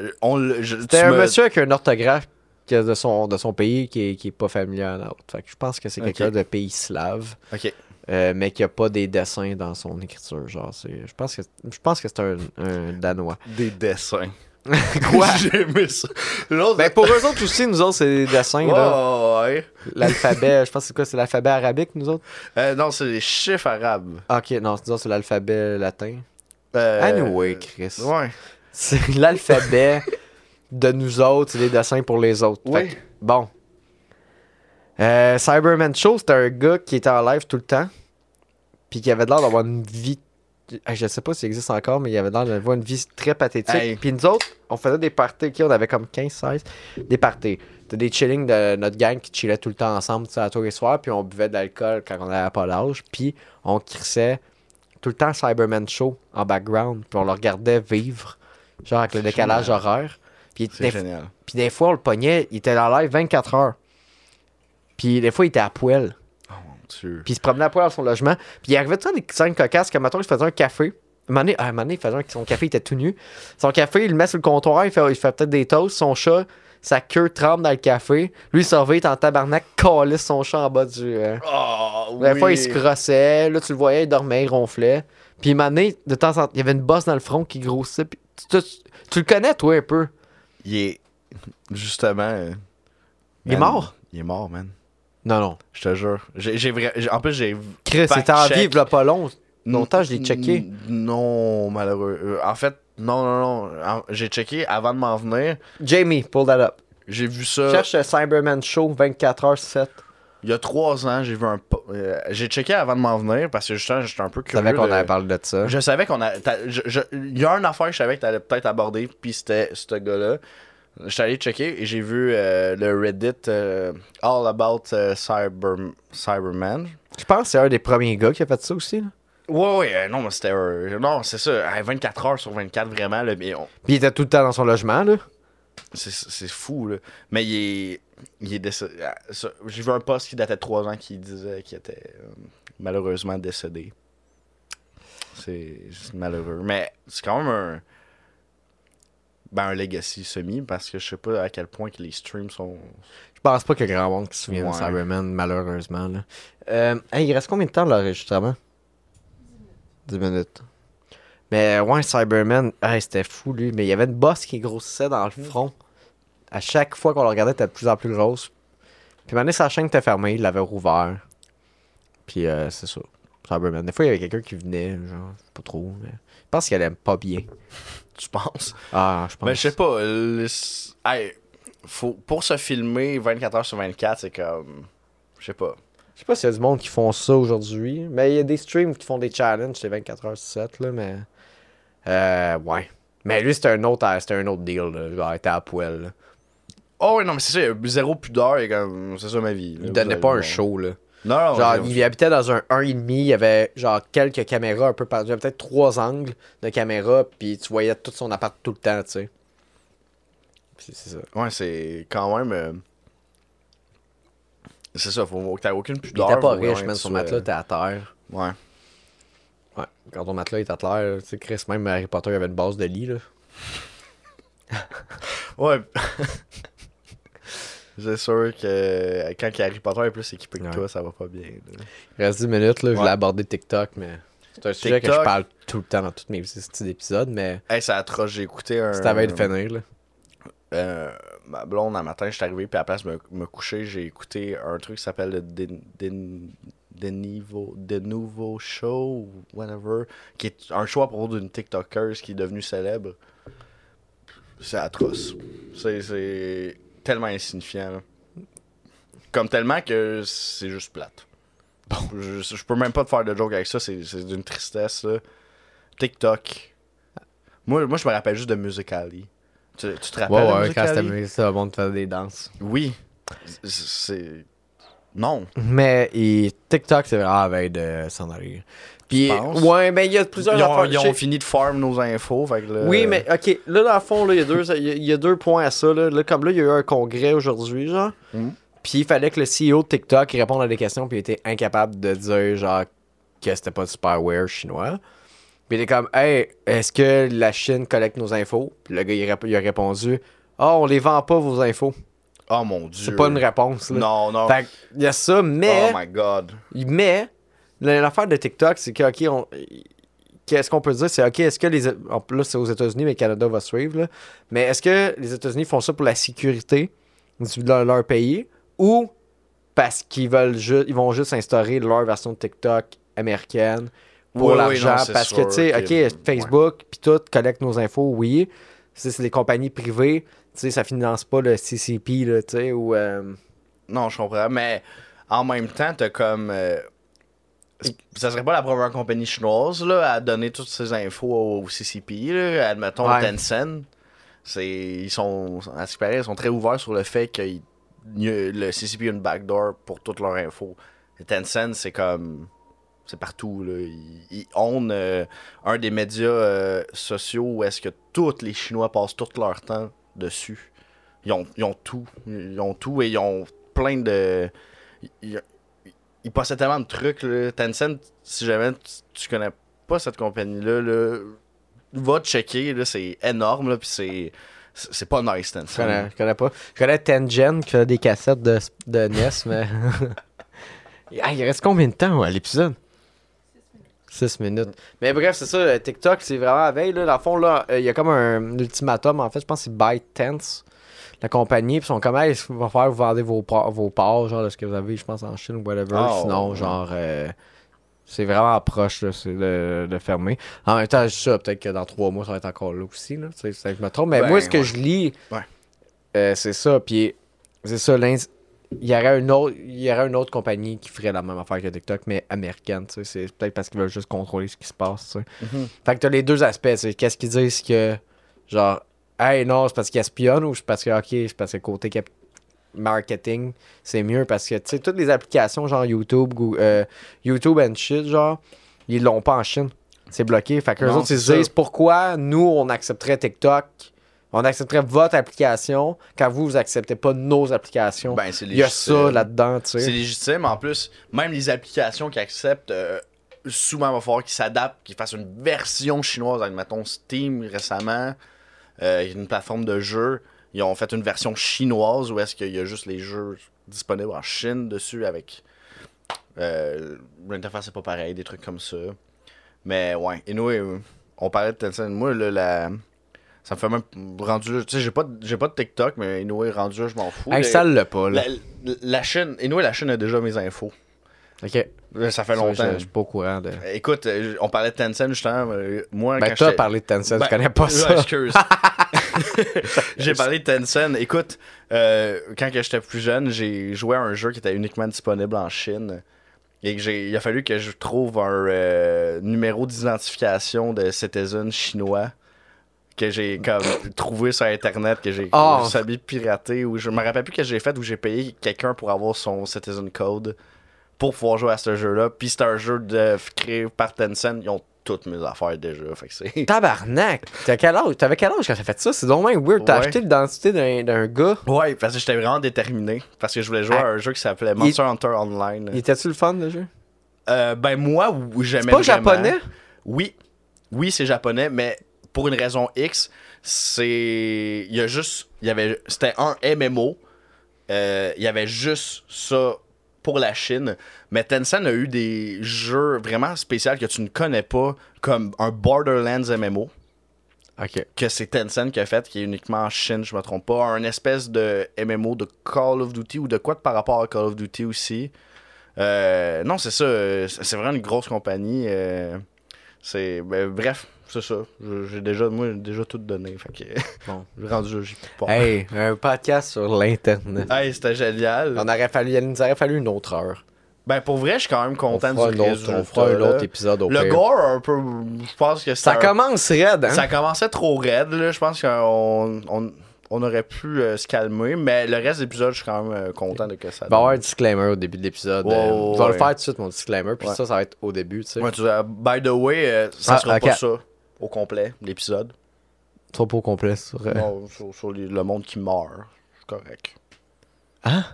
C'était un
me-
monsieur avec un orthographe de son, de son pays qui est, qui est pas familier à l'autre. Fait que je pense que c'est quelqu'un de pays slave,
Ok.
euh, mais qui a pas des dessins dans son écriture. Genre, je pense que je pense que c'est un, un Danois.
Des dessins.
Quoi?
J'ai aimé ça. L'autre.
Ben, pour eux autres aussi, nous autres, c'est des dessins, là.
Ouais.
L'alphabet, je pense que c'est quoi? C'est l'alphabet arabique, nous autres?
Euh, non, c'est les chiffres arabes.
Ah, Ok, non, c'est c'est l'alphabet latin.
Euh,
Anyway, Chris.
Ouais.
C'est l'alphabet de nous autres, c'est les dessins pour les autres.
Oui.
que, bon. Euh, Cyberman Show, c'était un gars qui était en live tout le temps. Puis qui avait l'air d'avoir une vie. Ah, Je sais pas s'il existe encore, mais il avait l'air d'avoir une vie très pathétique.
Hey.
Puis nous autres, on faisait des parties. on avait comme 15-16. Des parties. C'était des chillings de notre gang qui chillait tout le temps ensemble, tu sais, à tous les soirs. Puis on buvait de l'alcool quand on n'avait pas l'âge. Puis on crissait tout le temps Cyberman Show en background. Puis on le regardait vivre. Genre avec le décalage
génial.
horaire. Puis des,
génial.
puis des fois, on le pognait, il était en live 24 heures. Puis des fois, il était à poil.
Oh mon dieu.
Puis il se promenait à poil dans son logement. Puis il arrivait tout des scènes cocasses que, maintenant il faisait un café? Un moment donné, ah, un moment donné, il faisait un- son café, il était tout nu. Son café, il le met sur le comptoir, il fait, il fait peut-être des toasts. Son chat, sa queue tremble dans le café. Lui, il surveille, il en tabarnak, calisse son chat en bas du. euh,
Oh,
Des
oui.
fois, il se crossait. Là, tu le voyais, il dormait, il ronflait. Puis, donné, de temps en temps, il y avait une bosse dans le front qui grossissait. Puis, tu, tu- tu le connais, toi, un peu.
Il est. Justement. euh,
Il est mort?
Il est mort, man.
Non, non.
Je te jure. J'ai, En plus, j'ai.
Chris, c'était en vie, il pas long. Longtemps, je l'ai checké.
Non, malheureux. Euh, En fait, non, non, non. En- J'ai checké avant de m'en venir.
Jamie, pull that up.
J'ai vu ça.
Cherche Cyberman Show 24h7.
Il y a trois ans, j'ai vu un. euh, j'ai checké avant de m'en venir parce que justement, j'étais un peu curieux.
savais qu'on
de-
avait parlé de ça.
Je savais qu'on a. je- je- Il y a une affaire que je savais que t'allais peut-être aborder, puis c'était ce gars-là. J'étais allé checker et j'ai vu euh, le Reddit euh, All About Cyber, Cyberman.
Je pense que c'est un des premiers gars qui a fait ça aussi. là.
Ouais, ouais, euh, non, mais c'était. euh, non, c'est ça. à 24 heures sur 24, vraiment, là, mais on-
Puis il était tout le temps dans son logement. là.
c'est, c'est fou, là. Mais il est. Il est décédé. ah, ça, J'ai vu un post qui datait de 3 ans qui disait qu'il était euh, malheureusement décédé. C'est, c'est malheureux. Mais c'est quand même un. Ben, un legacy semi parce que je sais pas à quel point que les streams sont.
Je pense pas qu'il y a grand monde qui se souvient de
Ouais.
Cyberman, malheureusement. Là. Euh, hey, il reste combien de temps de l'enregistrement? 10 minutes. Mais ouais, Cyberman, hey, c'était fou lui. Mais il y avait une bosse qui grossissait dans le front. À chaque fois qu'on le regardait, elle était de plus en plus grosse. Puis maintenant, sa chaîne était fermée, il l'avait rouvert. Puis euh, c'est ça. Cyberman. Des fois, il y avait quelqu'un qui venait, genre, pas trop. Mais... Je pense qu'elle aime pas bien.
Tu penses?
Ah, je pense.
Mais je sais pas. le- hey, faut, pour se filmer 24 heures sur 24, c'est comme. Je sais pas.
Je sais pas s'il y a du monde qui font ça aujourd'hui, mais il y a des streams qui font des challenges, c'est 24 h 7 là, mais euh, ouais. Mais lui c'était un autre c'était un autre deal là, genre il était à poil. là.
Oh, ouais, non, mais c'est ça. Il y a zéro pudeur et comme. C'est ça ma vie. là.
Il donnait pas un show là.
Non, non,
Genre il habitait dans un 1,5, il y avait genre quelques caméras un peu partout, il y avait peut-être trois angles de caméra puis tu voyais tout son appart tout le temps, tu sais. C'est ça.
Ouais, c'est quand même. euh, C'est ça, faut que t'aies aucune
Il
pudeur.
était pas riche,
que
son matelas était à terre.
Ouais.
Ouais, quand ton matelas est à terre, tu sais Chris même Harry Potter il avait une base de lit là.
Ouais. c'est sûr que quand Harry Potter est plus équipé que toi, ça va pas bien. là.
Il reste 10 minutes, là. Je voulais aborder TikTok, mais c'est un sujet que je parle tout le temps dans tous mes petits épisodes, mais
Hey, c'est atroce, j'ai écouté un.
c'est à de finir, là.
euh, ma blonde, un matin, je suis arrivé, puis à la place de me, me coucher, j'ai écouté un truc qui s'appelle le Den- Denivo- De Nouveau Show, whatever, qui est un show à propos d'une TikTokeuse qui est devenue célèbre. C'est atroce. C'est- C'est tellement insignifiant. là. Comme tellement que c'est juste plate. Je, je peux même pas te faire de joke avec ça, c'est c'est d'une tristesse. là. TikTok. Moi, moi, je me rappelle juste de Musically. Tu, tu te rappelles
Ouais,
de
ouais, quand c'était ça, le monde faisait des danses.
Oui. C'est. Non.
Mais et TikTok, c'est vraiment veille de s'en aller. Puis, ouais, mais il y a plusieurs
Ils ont,
affaires.
ils ont
Je sais-
fini de farm nos infos. Fait que là-
Oui, mais ok, là, dans le fond, il y, a deux- il y a- deux points à ça. Là. Là, comme là, il y a eu un congrès aujourd'hui, genre.
Mhm.
Puis il fallait que le CEO de TikTok réponde à des questions, puis il était incapable de dire, genre, que c'était pas du spyware chinois. Puis il était comme, hey, est-ce que la Chine collecte nos infos? Puis le gars, il, rép- il a répondu, ah, on les vend pas, vos infos.
Oh mon dieu.
C'est pas une réponse, là.
Non, non.
Fait il y a ça, mais.
Oh my god.
Mais l'affaire de TikTok, c'est que, ok, on- qu'est-ce qu'on peut dire, c'est OK, est-ce que les. Là, c'est aux États-Unis, mais le Canada va suivre. là. Mais est-ce que les États-Unis font ça pour la sécurité de leur pays ou parce qu'ils veulent juste. Ils vont juste instaurer leur version de TikTok américaine pour
Oui,
l'argent? parce que, tu sais, OK, Facebook, puis tout, collecte nos infos, oui. C'est des compagnies privées, tu sais, ça finance pas le CCP, tu sais, ou. euh,
Non, je comprends, mais en même temps, t'as comme. euh, ça serait pas la première compagnie chinoise là, à donner toutes ces infos au CCP. Là. Admettons
Ouais.
Tencent. Ils sont, à ce qui paraît, ils sont très ouverts sur le fait que le CCP a une backdoor pour toutes leurs infos. Et Tencent, c'est comme. C'est partout. Là. Ils, own euh, un des médias euh, sociaux où est-ce que tous les Chinois passent tout leur temps dessus. Ils ont, ils ont tout. Ils ont tout et ils ont plein de. Ils, ils- possèdent tellement de trucs. Là. Tencent, si jamais tu, connais pas cette compagnie-là, là, va checker. Là, c'est énorme. Là, puis c'est, c'est pas nice, Tencent.
Je connais, je connais pas. Je connais Tengen qui fait des cassettes de, de NES, mais. Il reste combien de temps à l'épisode? 6 minutes. Mais bref, c'est ça, euh, TikTok, c'est vraiment la veille. Là. Dans le fond, là, euh, il y a comme un ultimatum. En fait, je pense que c'est ByteDance, la compagnie. Puis sont comme, hey, il va falloir vous vendre vos, vos parts, genre, de ce que vous avez, je pense, en Chine ou whatever.
Ah,
Sinon,
ouais.
genre, euh, c'est vraiment proche là, de, de fermer. En même temps, je ça, peut-être que dans trois mois, ça va être encore là aussi. Là, je me trompe. Mais
Ben,
moi, ce que
ouais.
je lis,
Ouais.
euh, c'est ça. Puis c'est ça, il y aurait une autre il y aurait une autre compagnie qui ferait la même affaire que TikTok mais américaine tu sais. C'est peut-être parce qu'ils veulent juste contrôler ce qui se passe tu sais.
Mhm.
fait que t'as les deux aspects c'est qu'est-ce qu'ils disent que genre hey non c'est parce qu'ils espionnent ou c'est parce que ok c'est parce que côté cap- marketing c'est mieux parce que tu sais toutes les applications genre YouTube Goo- euh, YouTube and shit genre ils l'ont pas en Chine. C'est bloqué. Fait que les autres ils se disent pourquoi nous on accepterait TikTok on accepterait votre application quand vous vous acceptez pas nos applications
Ben, c'est
il y a ça là-dedans, tu
C'est
sais.
légitime. En plus, même les applications qui acceptent, euh, souvent, il va falloir qu'ils s'adaptent, qu'ils fassent une version chinoise. Admettons Steam récemment, euh, une plateforme de jeux. Ils ont fait une version chinoise où est-ce qu'il y a juste les jeux disponibles en Chine dessus avec. Euh, L'interface n'est pas pareil, des trucs comme ça. Mais ouais, et nous, on parlait de Tencent. Moi, là, la. Ça me fait même rendu. Tu sais, j'ai pas, de- j'ai pas de TikTok, mais anyway, rendu là, je m'en fous.
Installe-le pas, là.
La, la chaîne, et nous, la chaîne a déjà mes infos.
Ok.
Là, ça fait
Ça,
longtemps.
Je je suis pas au courant de.
Écoute, euh, on parlait de Tencent justement. euh, Moi,
Ben,
j'étais-
parlé de Tencent,
Ben,
je connais pas ça.
excuse. j'ai parlé de Tencent. Écoute, euh, quand j'étais plus jeune, j'ai joué à un jeu qui était uniquement disponible en Chine. Et que j'ai, il a fallu que je trouve un euh, numéro d'identification de citizen chinois que j'ai comme trouvé sur internet que j'ai
Oh.
sabi pirater ou je me rappelle plus que j'ai fait où j'ai payé quelqu'un pour avoir son citizen code pour pouvoir jouer à ce jeu-là. Puis c'est un jeu de, créé par Tencent. Ils ont toutes mes affaires déjà. Fait que c'est.
Tabarnak! T'as quel âge? T'avais quel âge quand t'as fait ça? C'est donc même weird. T'as
Ouais.
acheté l'identité d'un d'un gars.
Ouais, parce que j'étais vraiment déterminé. Parce que je voulais jouer
Ah.
à un jeu qui s'appelait Monster Hunter Online.
Il était-tu le fun, le jeu?
Euh, ben, moi, j'aimais.
C'est pas
vraiment-
japonais?
Oui. Oui, c'est japonais, mais pour une raison X, c'est. Il y a juste. Il y avait. C'était un MMO. Euh, il y avait juste ça pour la Chine. Mais Tencent a eu des jeux vraiment spéciaux que tu ne connais pas, comme un Borderlands MMO. Que c'est Tencent qui a fait, qui est uniquement en Chine, je me trompe pas. Un espèce de MMO de Call of Duty ou de quoi par rapport à Call of Duty aussi. Euh, non, c'est ça. C'est c'est vraiment une grosse compagnie. euh, c'est ben, bref, c'est ça. J'ai déjà, moi, déjà tout donné. Fait que
Bon.
j'ai rendu j'ai pas.
Hey, un podcast sur l'Internet.
Hey, c'était génial.
On aurait fallu, il nous aurait fallu une autre heure.
Ben pour vrai, je suis quand même
On
content
fera,
du résultat.
on fera un autre épisode au
Le
pire.
gore, un peu, je pense que
Ça
un-
commence raide, hein?
Ça commençait trop raide, là. Je pense qu'on on, on aurait pu euh, se calmer, mais le reste de l'épisode, je suis quand même euh, content de que ça.
Il va y avoir un disclaimer au début de l'épisode.
Ouais,
euh,
ouais,
je vais le faire tout de suite, mon disclaimer. Puis
Ouais.
ça, ça va être au début, tu sais.
Ouais, tu by the way, euh, ça
Ah,
sera pas ça au complet, l'épisode.
Trop au complet sur. euh,
Non, sur, sur les- le monde qui meurt. C'est correct.
Hein?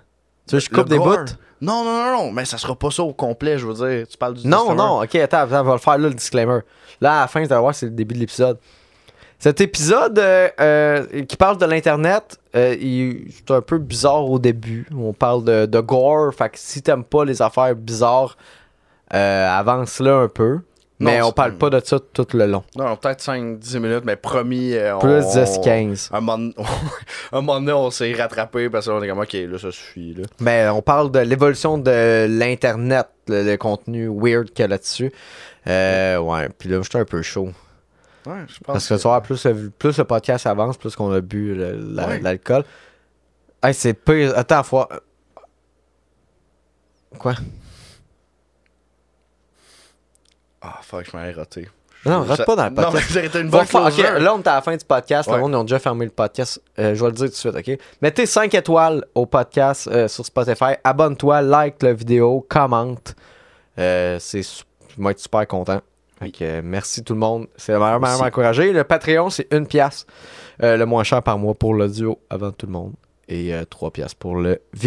Tu veux que je coupe des
gore.
bouts?
Non, non, non, non, mais ça sera pas ça au complet, je veux dire. Tu parles du
Non,
disclaimer.
non, ok, attends, attends, on va le faire là, le disclaimer. Là, à la fin, vous allez voir, c'est le début de l'épisode. Cet épisode euh, euh, qui parle de l'Internet, euh, c'est un peu bizarre au début. On parle de, de gore, fait que si t'aimes pas les affaires bizarres, avance là un peu. Mais
Non,
on parle pas de ça tout le long.
Non, peut-être 5-10 minutes, mais promis. euh,
Plus
on-
10-15.
Un moment, un moment donné, on s'est rattrapé parce qu'on est comme, ok, là, ça suffit. Là.
Mais on parle de l'évolution de l'Internet, le, le contenu weird qu'il y a là-dessus. Euh, ouais, puis là, j'étais un peu chaud.
Ouais, je pense.
Parce que tu vois, plus, le- plus le podcast avance, plus qu'on a bu le- la-
Ouais.
l'alcool. Hey, c'est pire. Attends, faut. Quoi?
Ah, fuck, je m'avais raté.
Non, rate pas dans le
Non, mais
podcast.
j'ai arrêté une bonne
faire- ok,
closure.
là, on est à la fin du podcast.
Ouais.
Le monde, ils ont déjà fermé le podcast. Euh, je vais le dire tout de suite, OK? Mettez 5 étoiles au podcast euh, sur Spotify. Abonne-toi, like la vidéo, commente. Euh, c'est je vais être super content. Merci tout le monde. C'est manière
Merci.
d'encourager. Le Patreon, c'est une pièce le moins cher par mois pour l'audio avant tout le monde. Et 3 pièces pour le vidéo.